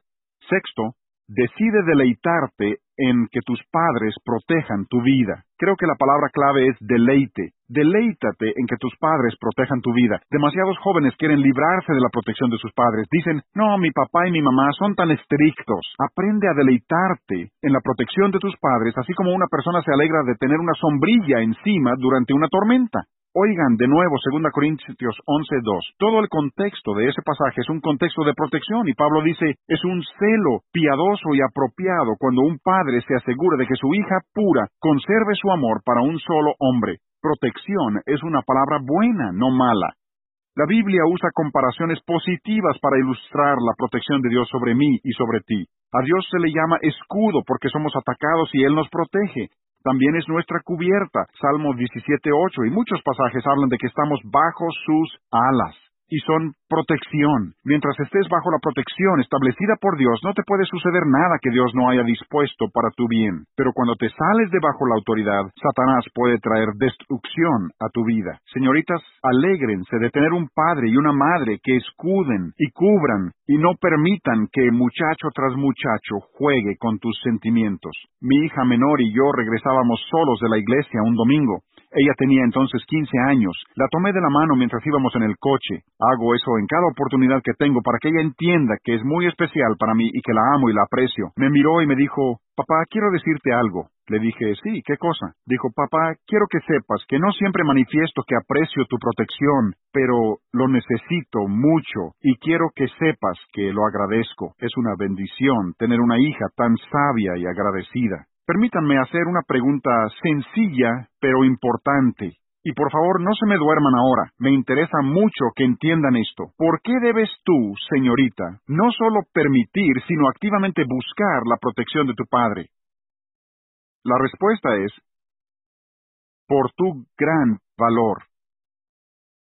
Sexto, decide deleitarte en que tus padres protejan tu vida. Creo que la palabra clave es deleite. Deleítate en que tus padres protejan tu vida. Demasiados jóvenes quieren librarse de la protección de sus padres. Dicen, no, mi papá y mi mamá son tan estrictos. Aprende a deleitarte en la protección de tus padres, así como una persona se alegra de tener una sombrilla encima durante una tormenta. Oigan de nuevo 2 Corintios 11.2. Todo el contexto de ese pasaje es un contexto de protección y Pablo dice, es un celo piadoso y apropiado cuando un padre se asegura de que su hija pura conserve su amor para un solo hombre. Protección es una palabra buena, no mala. La Biblia usa comparaciones positivas para ilustrar la protección de Dios sobre mí y sobre ti. A Dios se le llama escudo porque somos atacados y Él nos protege. También es nuestra cubierta, Salmo 17.8, y muchos pasajes hablan de que estamos bajo sus alas y son protección. Mientras estés bajo la protección establecida por Dios, no te puede suceder nada que Dios no haya dispuesto para tu bien. Pero cuando te sales de bajo la autoridad, Satanás puede traer destrucción a tu vida. Señoritas, alégrense de tener un padre y una madre que escuden y cubran y no permitan que muchacho tras muchacho juegue con tus sentimientos. Mi hija menor y yo regresábamos solos de la iglesia un domingo. Ella tenía entonces 15 años. La tomé de la mano mientras íbamos en el coche. Hago eso en cada oportunidad que tengo para que ella entienda que es muy especial para mí y que la amo y la aprecio. Me miró y me dijo, Papá, quiero decirte algo. Le dije, sí, ¿qué cosa? Dijo, papá, quiero que sepas que no siempre manifiesto que aprecio tu protección, pero lo necesito mucho y quiero que sepas que lo agradezco. Es una bendición tener una hija tan sabia y agradecida. Permítanme hacer una pregunta sencilla, pero importante. Y por favor, no se me duerman ahora. Me interesa mucho que entiendan esto. ¿Por qué debes tú, señorita, no solo permitir, sino activamente buscar la protección de tu padre? La respuesta es, por tu gran valor.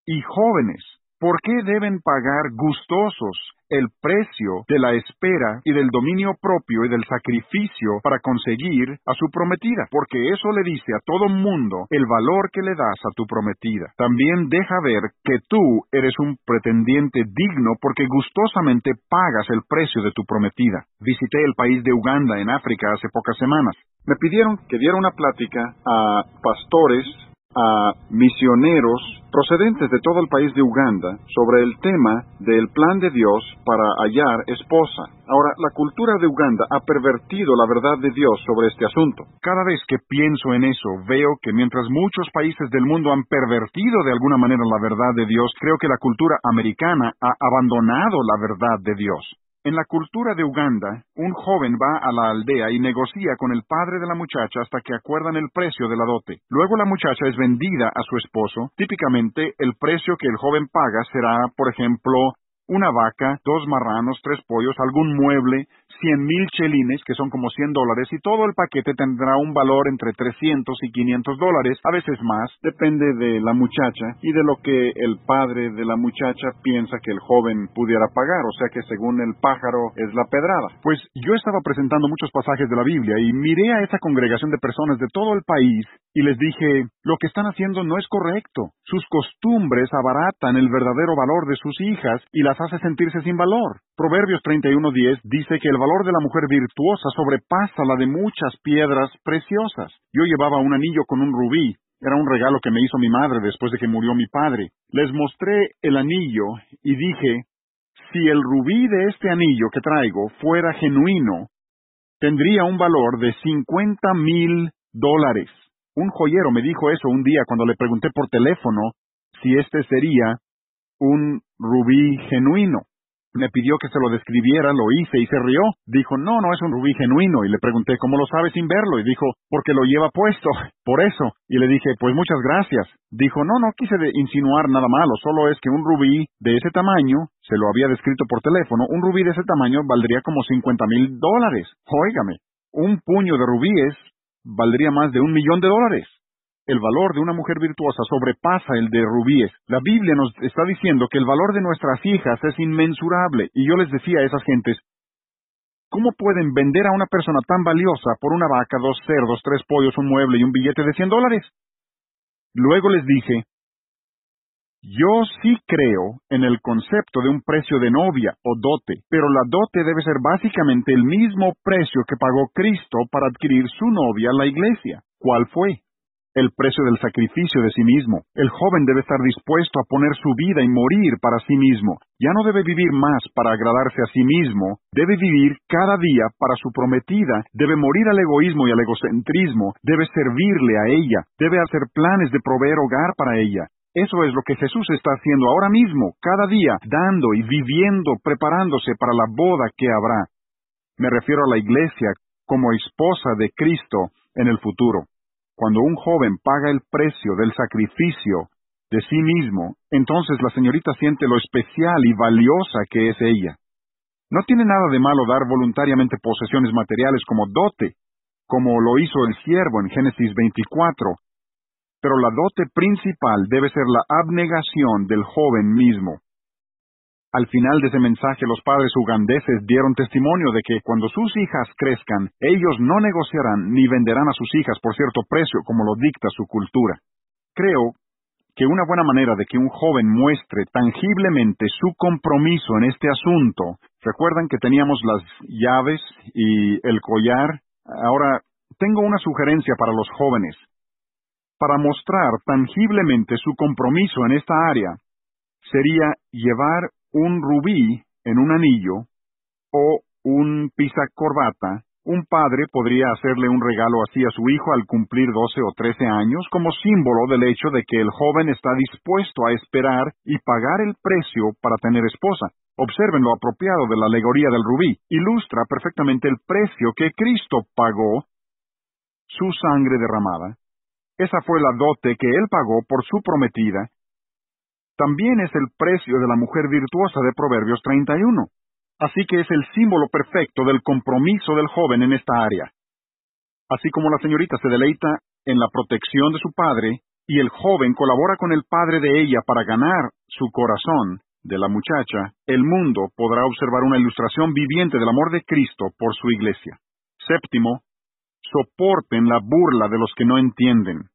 Y jóvenes, ¿por qué deben pagar gustosos el precio de la espera y del dominio propio y del sacrificio para conseguir a su prometida, porque eso le dice a todo mundo el valor que le das a tu prometida. También deja ver que tú eres un pretendiente digno porque gustosamente pagas el precio de tu prometida. Visité el país de Uganda en África hace pocas semanas. Me pidieron que diera una plática a pastores a misioneros procedentes de todo el país de Uganda sobre el tema del plan de Dios para hallar esposa. Ahora, la cultura de Uganda ha pervertido la verdad de Dios sobre este asunto. Cada vez que pienso en eso, veo que mientras muchos países del mundo han pervertido de alguna manera la verdad de Dios, creo que la cultura americana ha abandonado la verdad de Dios. En la cultura de Uganda, un joven va a la aldea y negocia con el padre de la muchacha hasta que acuerdan el precio de la dote. Luego la muchacha es vendida a su esposo. Típicamente, el precio que el joven paga será, por ejemplo, una vaca, dos marranos, tres pollos, algún mueble, cien mil chelines, que son como cien dólares, y todo el paquete tendrá un valor entre trescientos y quinientos dólares, a veces más, depende de la muchacha y de lo que el padre de la muchacha piensa que el joven pudiera pagar, o sea que según el pájaro es la pedrada. Pues yo estaba presentando muchos pasajes de la Biblia y miré a esa congregación de personas de todo el país y les dije, lo que están haciendo no es correcto. Sus costumbres abaratan el verdadero valor de sus hijas y las hace sentirse sin valor. Proverbios 31.10 dice que el valor de la mujer virtuosa sobrepasa la de muchas piedras preciosas. Yo llevaba un anillo con un rubí. Era un regalo que me hizo mi madre después de que murió mi padre. Les mostré el anillo y dije, si el rubí de este anillo que traigo fuera genuino, tendría un valor de cincuenta mil dólares. Un joyero me dijo eso un día cuando le pregunté por teléfono si este sería un rubí genuino. Me pidió que se lo describiera, lo hice y se rió. Dijo, no, no es un rubí genuino. Y le pregunté, ¿cómo lo sabe sin verlo? Y dijo, porque lo lleva puesto, por eso. Y le dije, pues muchas gracias. Dijo, no, no quise insinuar nada malo, solo es que un rubí de ese tamaño, se lo había descrito por teléfono, un rubí de ese tamaño valdría como cincuenta mil dólares. Óigame, un puño de rubíes valdría más de un millón de dólares. El valor de una mujer virtuosa sobrepasa el de rubíes. La Biblia nos está diciendo que el valor de nuestras hijas es inmensurable. Y yo les decía a esas gentes, ¿cómo pueden vender a una persona tan valiosa por una vaca, dos cerdos, tres pollos, un mueble y un billete de cien dólares? Luego les dije, yo sí creo en el concepto de un precio de novia o dote, pero la dote debe ser básicamente el mismo precio que pagó Cristo para adquirir su novia, la iglesia. ¿Cuál fue? El precio del sacrificio de sí mismo. El joven debe estar dispuesto a poner su vida y morir para sí mismo. Ya no debe vivir más para agradarse a sí mismo, debe vivir cada día para su prometida, debe morir al egoísmo y al egocentrismo, debe servirle a ella, debe hacer planes de proveer hogar para ella. Eso es lo que Jesús está haciendo ahora mismo, cada día, dando y viviendo, preparándose para la boda que habrá. Me refiero a la iglesia como esposa de Cristo en el futuro. Cuando un joven paga el precio del sacrificio de sí mismo, entonces la señorita siente lo especial y valiosa que es ella. No tiene nada de malo dar voluntariamente posesiones materiales como dote, como lo hizo el siervo en Génesis 24, pero la dote principal debe ser la abnegación del joven mismo. Al final de ese mensaje los padres ugandeses dieron testimonio de que cuando sus hijas crezcan, ellos no negociarán ni venderán a sus hijas por cierto precio como lo dicta su cultura. Creo que una buena manera de que un joven muestre tangiblemente su compromiso en este asunto, recuerdan que teníamos las llaves y el collar, ahora tengo una sugerencia para los jóvenes. Para mostrar tangiblemente su compromiso en esta área, sería llevar un rubí en un anillo o un corbata, un padre podría hacerle un regalo así a su hijo al cumplir 12 o 13 años como símbolo del hecho de que el joven está dispuesto a esperar y pagar el precio para tener esposa. Observen lo apropiado de la alegoría del rubí. Ilustra perfectamente el precio que Cristo pagó, su sangre derramada. Esa fue la dote que él pagó por su prometida también es el precio de la mujer virtuosa de Proverbios 31. Así que es el símbolo perfecto del compromiso del joven en esta área. Así como la señorita se deleita en la protección de su padre, y el joven colabora con el padre de ella para ganar su corazón de la muchacha, el mundo podrá observar una ilustración viviente del amor de Cristo por su iglesia. Séptimo, soporten la burla de los que no entienden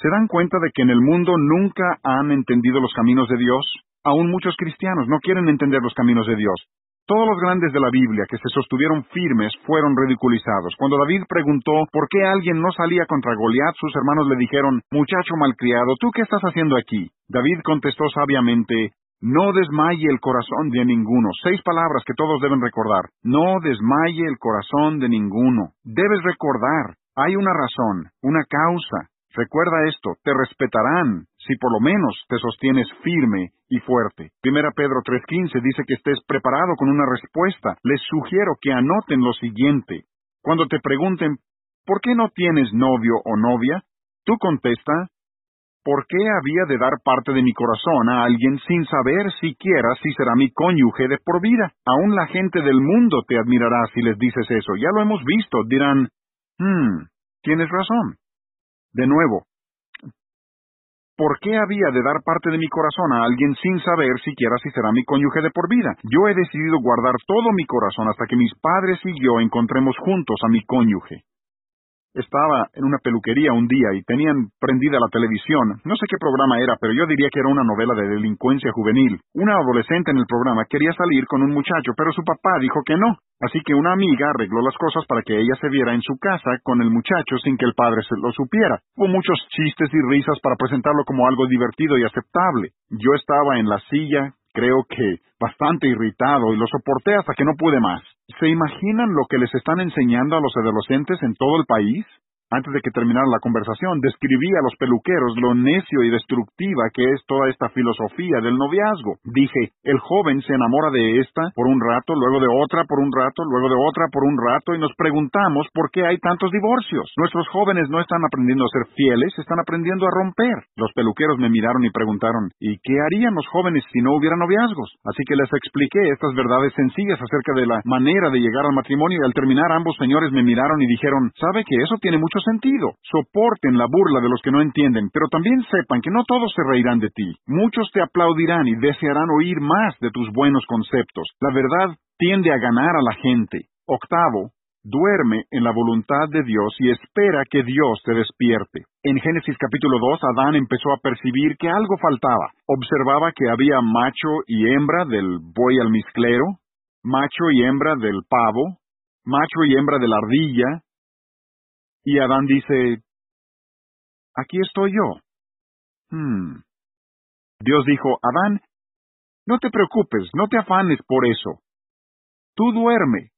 se dan cuenta de que en el mundo nunca han entendido los caminos de Dios. Aún muchos cristianos no quieren entender los caminos de Dios. Todos los grandes de la Biblia que se sostuvieron firmes fueron ridiculizados. Cuando David preguntó por qué alguien no salía contra Goliat, sus hermanos le dijeron, Muchacho malcriado, ¿tú qué estás haciendo aquí? David contestó sabiamente, No desmaye el corazón de ninguno. Seis palabras que todos deben recordar. No desmaye el corazón de ninguno. Debes recordar, hay una razón, una causa. Recuerda esto, te respetarán si por lo menos te sostienes firme y fuerte. Primera Pedro 3.15 dice que estés preparado con una respuesta. Les sugiero que anoten lo siguiente. Cuando te pregunten, ¿por qué no tienes novio o novia? Tú contesta, ¿por qué había de dar parte de mi corazón a alguien sin saber siquiera si será mi cónyuge de por vida? Aún la gente del mundo te admirará si les dices eso. Ya lo hemos visto. Dirán, hmm, tienes razón. De nuevo, ¿por qué había de dar parte de mi corazón a alguien sin saber siquiera si será mi cónyuge de por vida? Yo he decidido guardar todo mi corazón hasta que mis padres y yo encontremos juntos a mi cónyuge. Estaba en una peluquería un día y tenían prendida la televisión. No sé qué programa era, pero yo diría que era una novela de delincuencia juvenil. Una adolescente en el programa quería salir con un muchacho, pero su papá dijo que no. Así que una amiga arregló las cosas para que ella se viera en su casa con el muchacho sin que el padre se lo supiera. Hubo muchos chistes y risas para presentarlo como algo divertido y aceptable. Yo estaba en la silla, creo que bastante irritado y lo soporté hasta que no pude más. ¿Se imaginan lo que les están enseñando a los adolescentes en todo el país? Antes de que terminara la conversación, describí a los peluqueros lo necio y destructiva que es toda esta filosofía del noviazgo. Dije, el joven se enamora de esta por un rato, luego de otra por un rato, luego de otra por un rato, y nos preguntamos por qué hay tantos divorcios. Nuestros jóvenes no están aprendiendo a ser fieles, están aprendiendo a romper. Los peluqueros me miraron y preguntaron, ¿y qué harían los jóvenes si no hubiera noviazgos? Así que les expliqué estas verdades sencillas acerca de la manera de llegar al matrimonio y al terminar ambos señores me miraron y dijeron, ¿sabe que eso tiene mucho sentido. Soporten la burla de los que no entienden, pero también sepan que no todos se reirán de ti. Muchos te aplaudirán y desearán oír más de tus buenos conceptos. La verdad tiende a ganar a la gente. Octavo, duerme en la voluntad de Dios y espera que Dios te despierte. En Génesis capítulo 2, Adán empezó a percibir que algo faltaba. Observaba que había macho y hembra del buey almizclero, macho y hembra del pavo, macho y hembra de la ardilla, Y Adán dice, Aquí estoy yo. Hmm. Dios dijo, Adán, no te preocupes, no te afanes por eso. Tú duerme.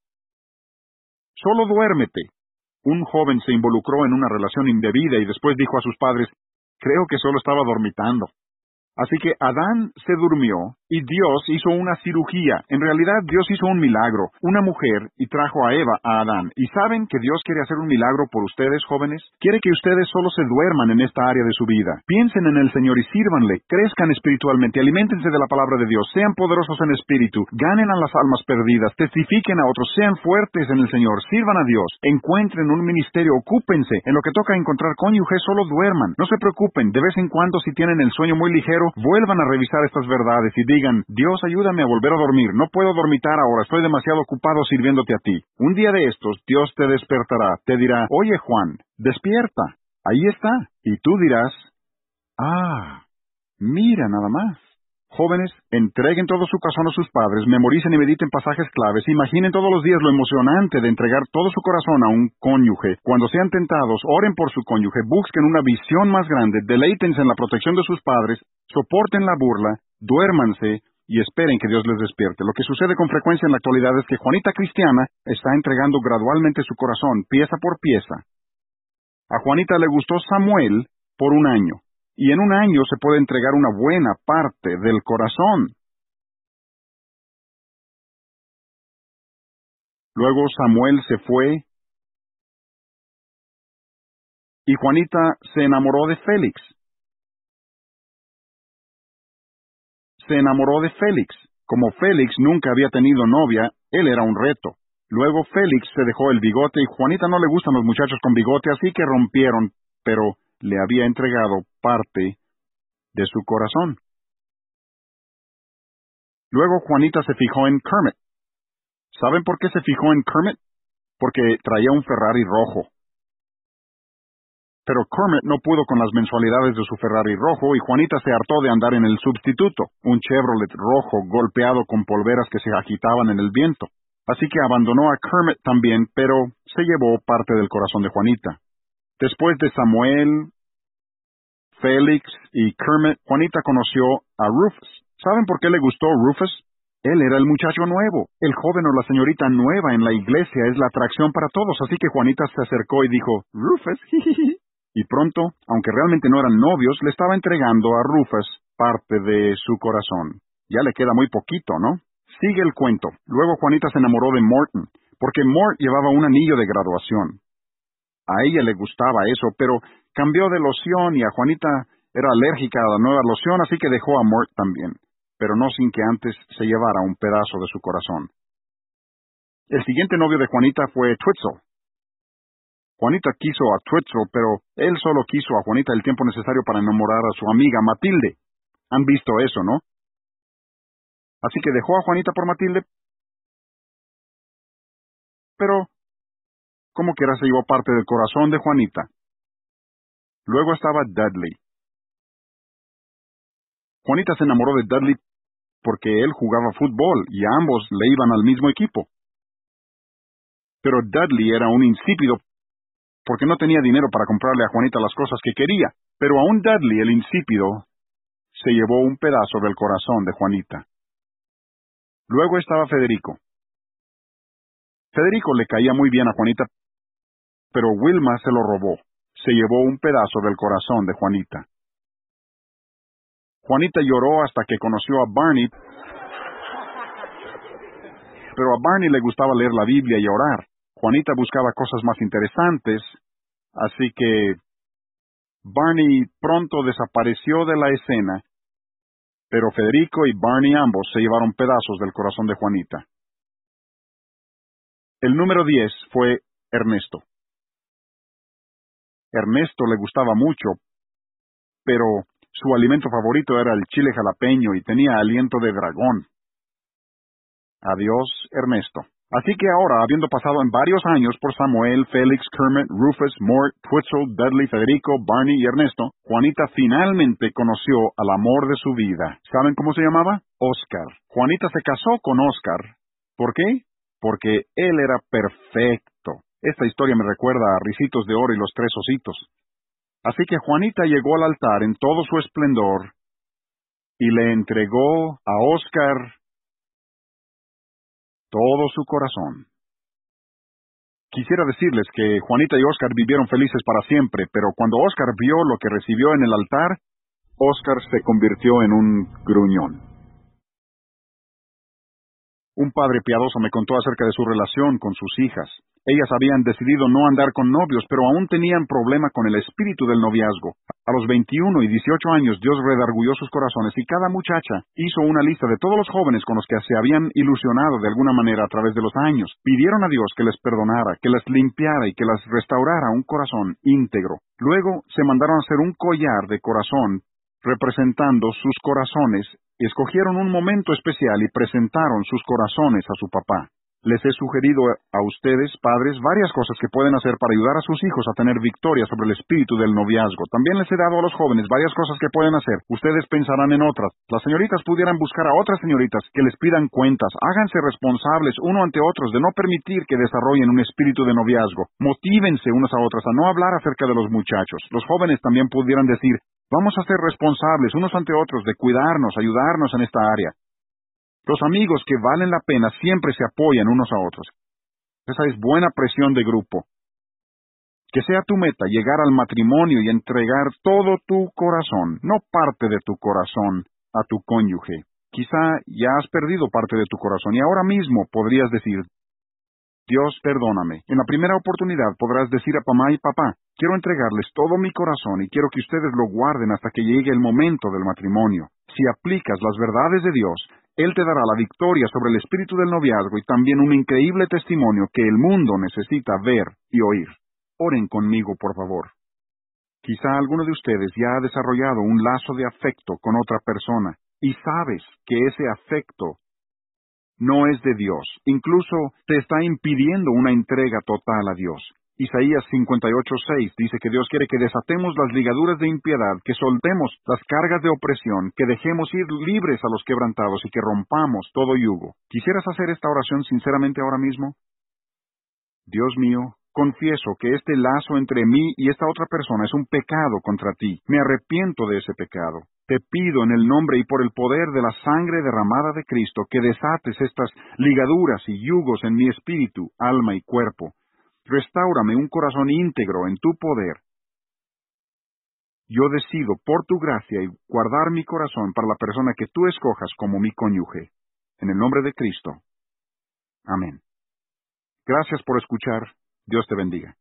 Solo duérmete. Un joven se involucró en una relación indebida y después dijo a sus padres, creo que solo estaba dormitando. Así que Adán se durmió y Dios hizo una cirugía. En realidad Dios hizo un milagro, una mujer, y trajo a Eva a Adán. ¿Y saben que Dios quiere hacer un milagro por ustedes, jóvenes? Quiere que ustedes solo se duerman en esta área de su vida. Piensen en el Señor y sírvanle, crezcan espiritualmente, aliméntense de la palabra de Dios, sean poderosos en espíritu, ganen a las almas perdidas, testifiquen a otros, sean fuertes en el Señor, sirvan a Dios, encuentren un ministerio, ocúpense. En lo que toca encontrar cónyuge, solo duerman. No se preocupen, de vez en cuando si tienen el sueño muy ligero, vuelvan a revisar estas verdades y digan, Dios ayúdame a volver a dormir, no puedo dormitar ahora, estoy demasiado ocupado sirviéndote a ti. Un día de estos, Dios te despertará, te dirá, oye Juan, despierta, ahí está, y tú dirás, ah, mira nada más. Jóvenes, entreguen todo su corazón a sus padres, memoricen y mediten pasajes claves, imaginen todos los días lo emocionante de entregar todo su corazón a un cónyuge. Cuando sean tentados, oren por su cónyuge, busquen una visión más grande, deleítense en la protección de sus padres, soporten la burla, duérmanse y esperen que Dios les despierte. Lo que sucede con frecuencia en la actualidad es que Juanita Cristiana está entregando gradualmente su corazón, pieza por pieza. A Juanita le gustó Samuel por un año y en un año se puede entregar una buena parte del corazón. Luego Samuel se fue y Juanita se enamoró de Félix. Se enamoró de Félix. Como Félix nunca había tenido novia, él era un reto. Luego Félix se dejó el bigote y Juanita no le gustan los muchachos con bigote, así que rompieron, pero le había entregado parte de su corazón. Luego Juanita se fijó en Kermit. ¿Saben por qué se fijó en Kermit? Porque traía un Ferrari rojo. Pero Kermit no pudo con las mensualidades de su Ferrari rojo y Juanita se hartó de andar en el sustituto, un Chevrolet rojo golpeado con polveras que se agitaban en el viento. Así que abandonó a Kermit también, pero se llevó parte del corazón de Juanita. Después de Samuel, Félix y Kermit, Juanita conoció a Rufus. ¿Saben por qué le gustó Rufus? Él era el muchacho nuevo. El joven o la señorita nueva en la iglesia es la atracción para todos, así que Juanita se acercó y dijo, Rufus, y pronto, aunque realmente no eran novios, le estaba entregando a Rufus parte de su corazón. Ya le queda muy poquito, ¿no? Sigue el cuento. Luego Juanita se enamoró de Morton, porque Mort llevaba un anillo de graduación. A ella le gustaba eso, pero cambió de loción y a Juanita era alérgica a la nueva loción, así que dejó a Mort también, pero no sin que antes se llevara un pedazo de su corazón. El siguiente novio de Juanita fue Twitzel. Juanita quiso a Twitzel, pero él solo quiso a Juanita el tiempo necesario para enamorar a su amiga Matilde. Han visto eso, ¿no? Así que dejó a Juanita por Matilde, pero como quiera se llevó parte del corazón de Juanita. Luego estaba Dudley. Juanita se enamoró de Dudley porque él jugaba fútbol y ambos le iban al mismo equipo. Pero Dudley era un insípido porque no tenía dinero para comprarle a Juanita las cosas que quería, pero aún Dudley, el insípido, se llevó un pedazo del corazón de Juanita. Luego estaba Federico. Federico le caía muy bien a Juanita, pero Wilma se lo robó. Se llevó un pedazo del corazón de Juanita. Juanita lloró hasta que conoció a Barney, pero a Barney le gustaba leer la Biblia y orar. Juanita buscaba cosas más interesantes, así que Barney pronto desapareció de la escena, pero Federico y Barney ambos se llevaron pedazos del corazón de Juanita. El número diez fue Ernesto. Ernesto le gustaba mucho, pero su alimento favorito era el chile jalapeño y tenía aliento de dragón. Adiós, Ernesto. Así que ahora, habiendo pasado en varios años por Samuel, Félix, Kermit, Rufus, Mort, Twitzel, Dudley, Federico, Barney y Ernesto, Juanita finalmente conoció al amor de su vida. ¿Saben cómo se llamaba? Oscar. Juanita se casó con Oscar. ¿Por qué? Porque él era perfecto. Esta historia me recuerda a Ricitos de Oro y los Tres Ositos. Así que Juanita llegó al altar en todo su esplendor y le entregó a Oscar todo su corazón. Quisiera decirles que Juanita y Oscar vivieron felices para siempre, pero cuando Oscar vio lo que recibió en el altar, Oscar se convirtió en un gruñón. Un padre piadoso me contó acerca de su relación con sus hijas. Ellas habían decidido no andar con novios, pero aún tenían problema con el espíritu del noviazgo. A los 21 y 18 años Dios redargulló sus corazones y cada muchacha hizo una lista de todos los jóvenes con los que se habían ilusionado de alguna manera a través de los años. Pidieron a Dios que les perdonara, que les limpiara y que les restaurara un corazón íntegro. Luego se mandaron a hacer un collar de corazón representando sus corazones escogieron un momento especial y presentaron sus corazones a su papá. Les he sugerido a ustedes, padres, varias cosas que pueden hacer para ayudar a sus hijos a tener victoria sobre el espíritu del noviazgo. También les he dado a los jóvenes varias cosas que pueden hacer. Ustedes pensarán en otras. Las señoritas pudieran buscar a otras señoritas que les pidan cuentas. Háganse responsables uno ante otros de no permitir que desarrollen un espíritu de noviazgo. Motívense unos a otras a no hablar acerca de los muchachos. Los jóvenes también pudieran decir, Vamos a ser responsables unos ante otros de cuidarnos, ayudarnos en esta área. Los amigos que valen la pena siempre se apoyan unos a otros. Esa es buena presión de grupo. Que sea tu meta llegar al matrimonio y entregar todo tu corazón, no parte de tu corazón, a tu cónyuge. Quizá ya has perdido parte de tu corazón y ahora mismo podrías decir, Dios, perdóname. En la primera oportunidad podrás decir a mamá y papá, quiero entregarles todo mi corazón y quiero que ustedes lo guarden hasta que llegue el momento del matrimonio. Si aplicas las verdades de Dios, Él te dará la victoria sobre el espíritu del noviazgo y también un increíble testimonio que el mundo necesita ver y oír. Oren conmigo, por favor. Quizá alguno de ustedes ya ha desarrollado un lazo de afecto con otra persona y sabes que ese afecto no es de Dios. Incluso te está impidiendo una entrega total a Dios. Isaías 58:6 dice que Dios quiere que desatemos las ligaduras de impiedad, que soltemos las cargas de opresión, que dejemos ir libres a los quebrantados y que rompamos todo yugo. ¿Quisieras hacer esta oración sinceramente ahora mismo? Dios mío, confieso que este lazo entre mí y esta otra persona es un pecado contra ti. Me arrepiento de ese pecado. Te pido en el nombre y por el poder de la sangre derramada de Cristo que desates estas ligaduras y yugos en mi espíritu, alma y cuerpo. Restáurame un corazón íntegro en tu poder. Yo decido, por tu gracia, y guardar mi corazón para la persona que tú escojas como mi cónyuge. En el nombre de Cristo. Amén. Gracias por escuchar. Dios te bendiga.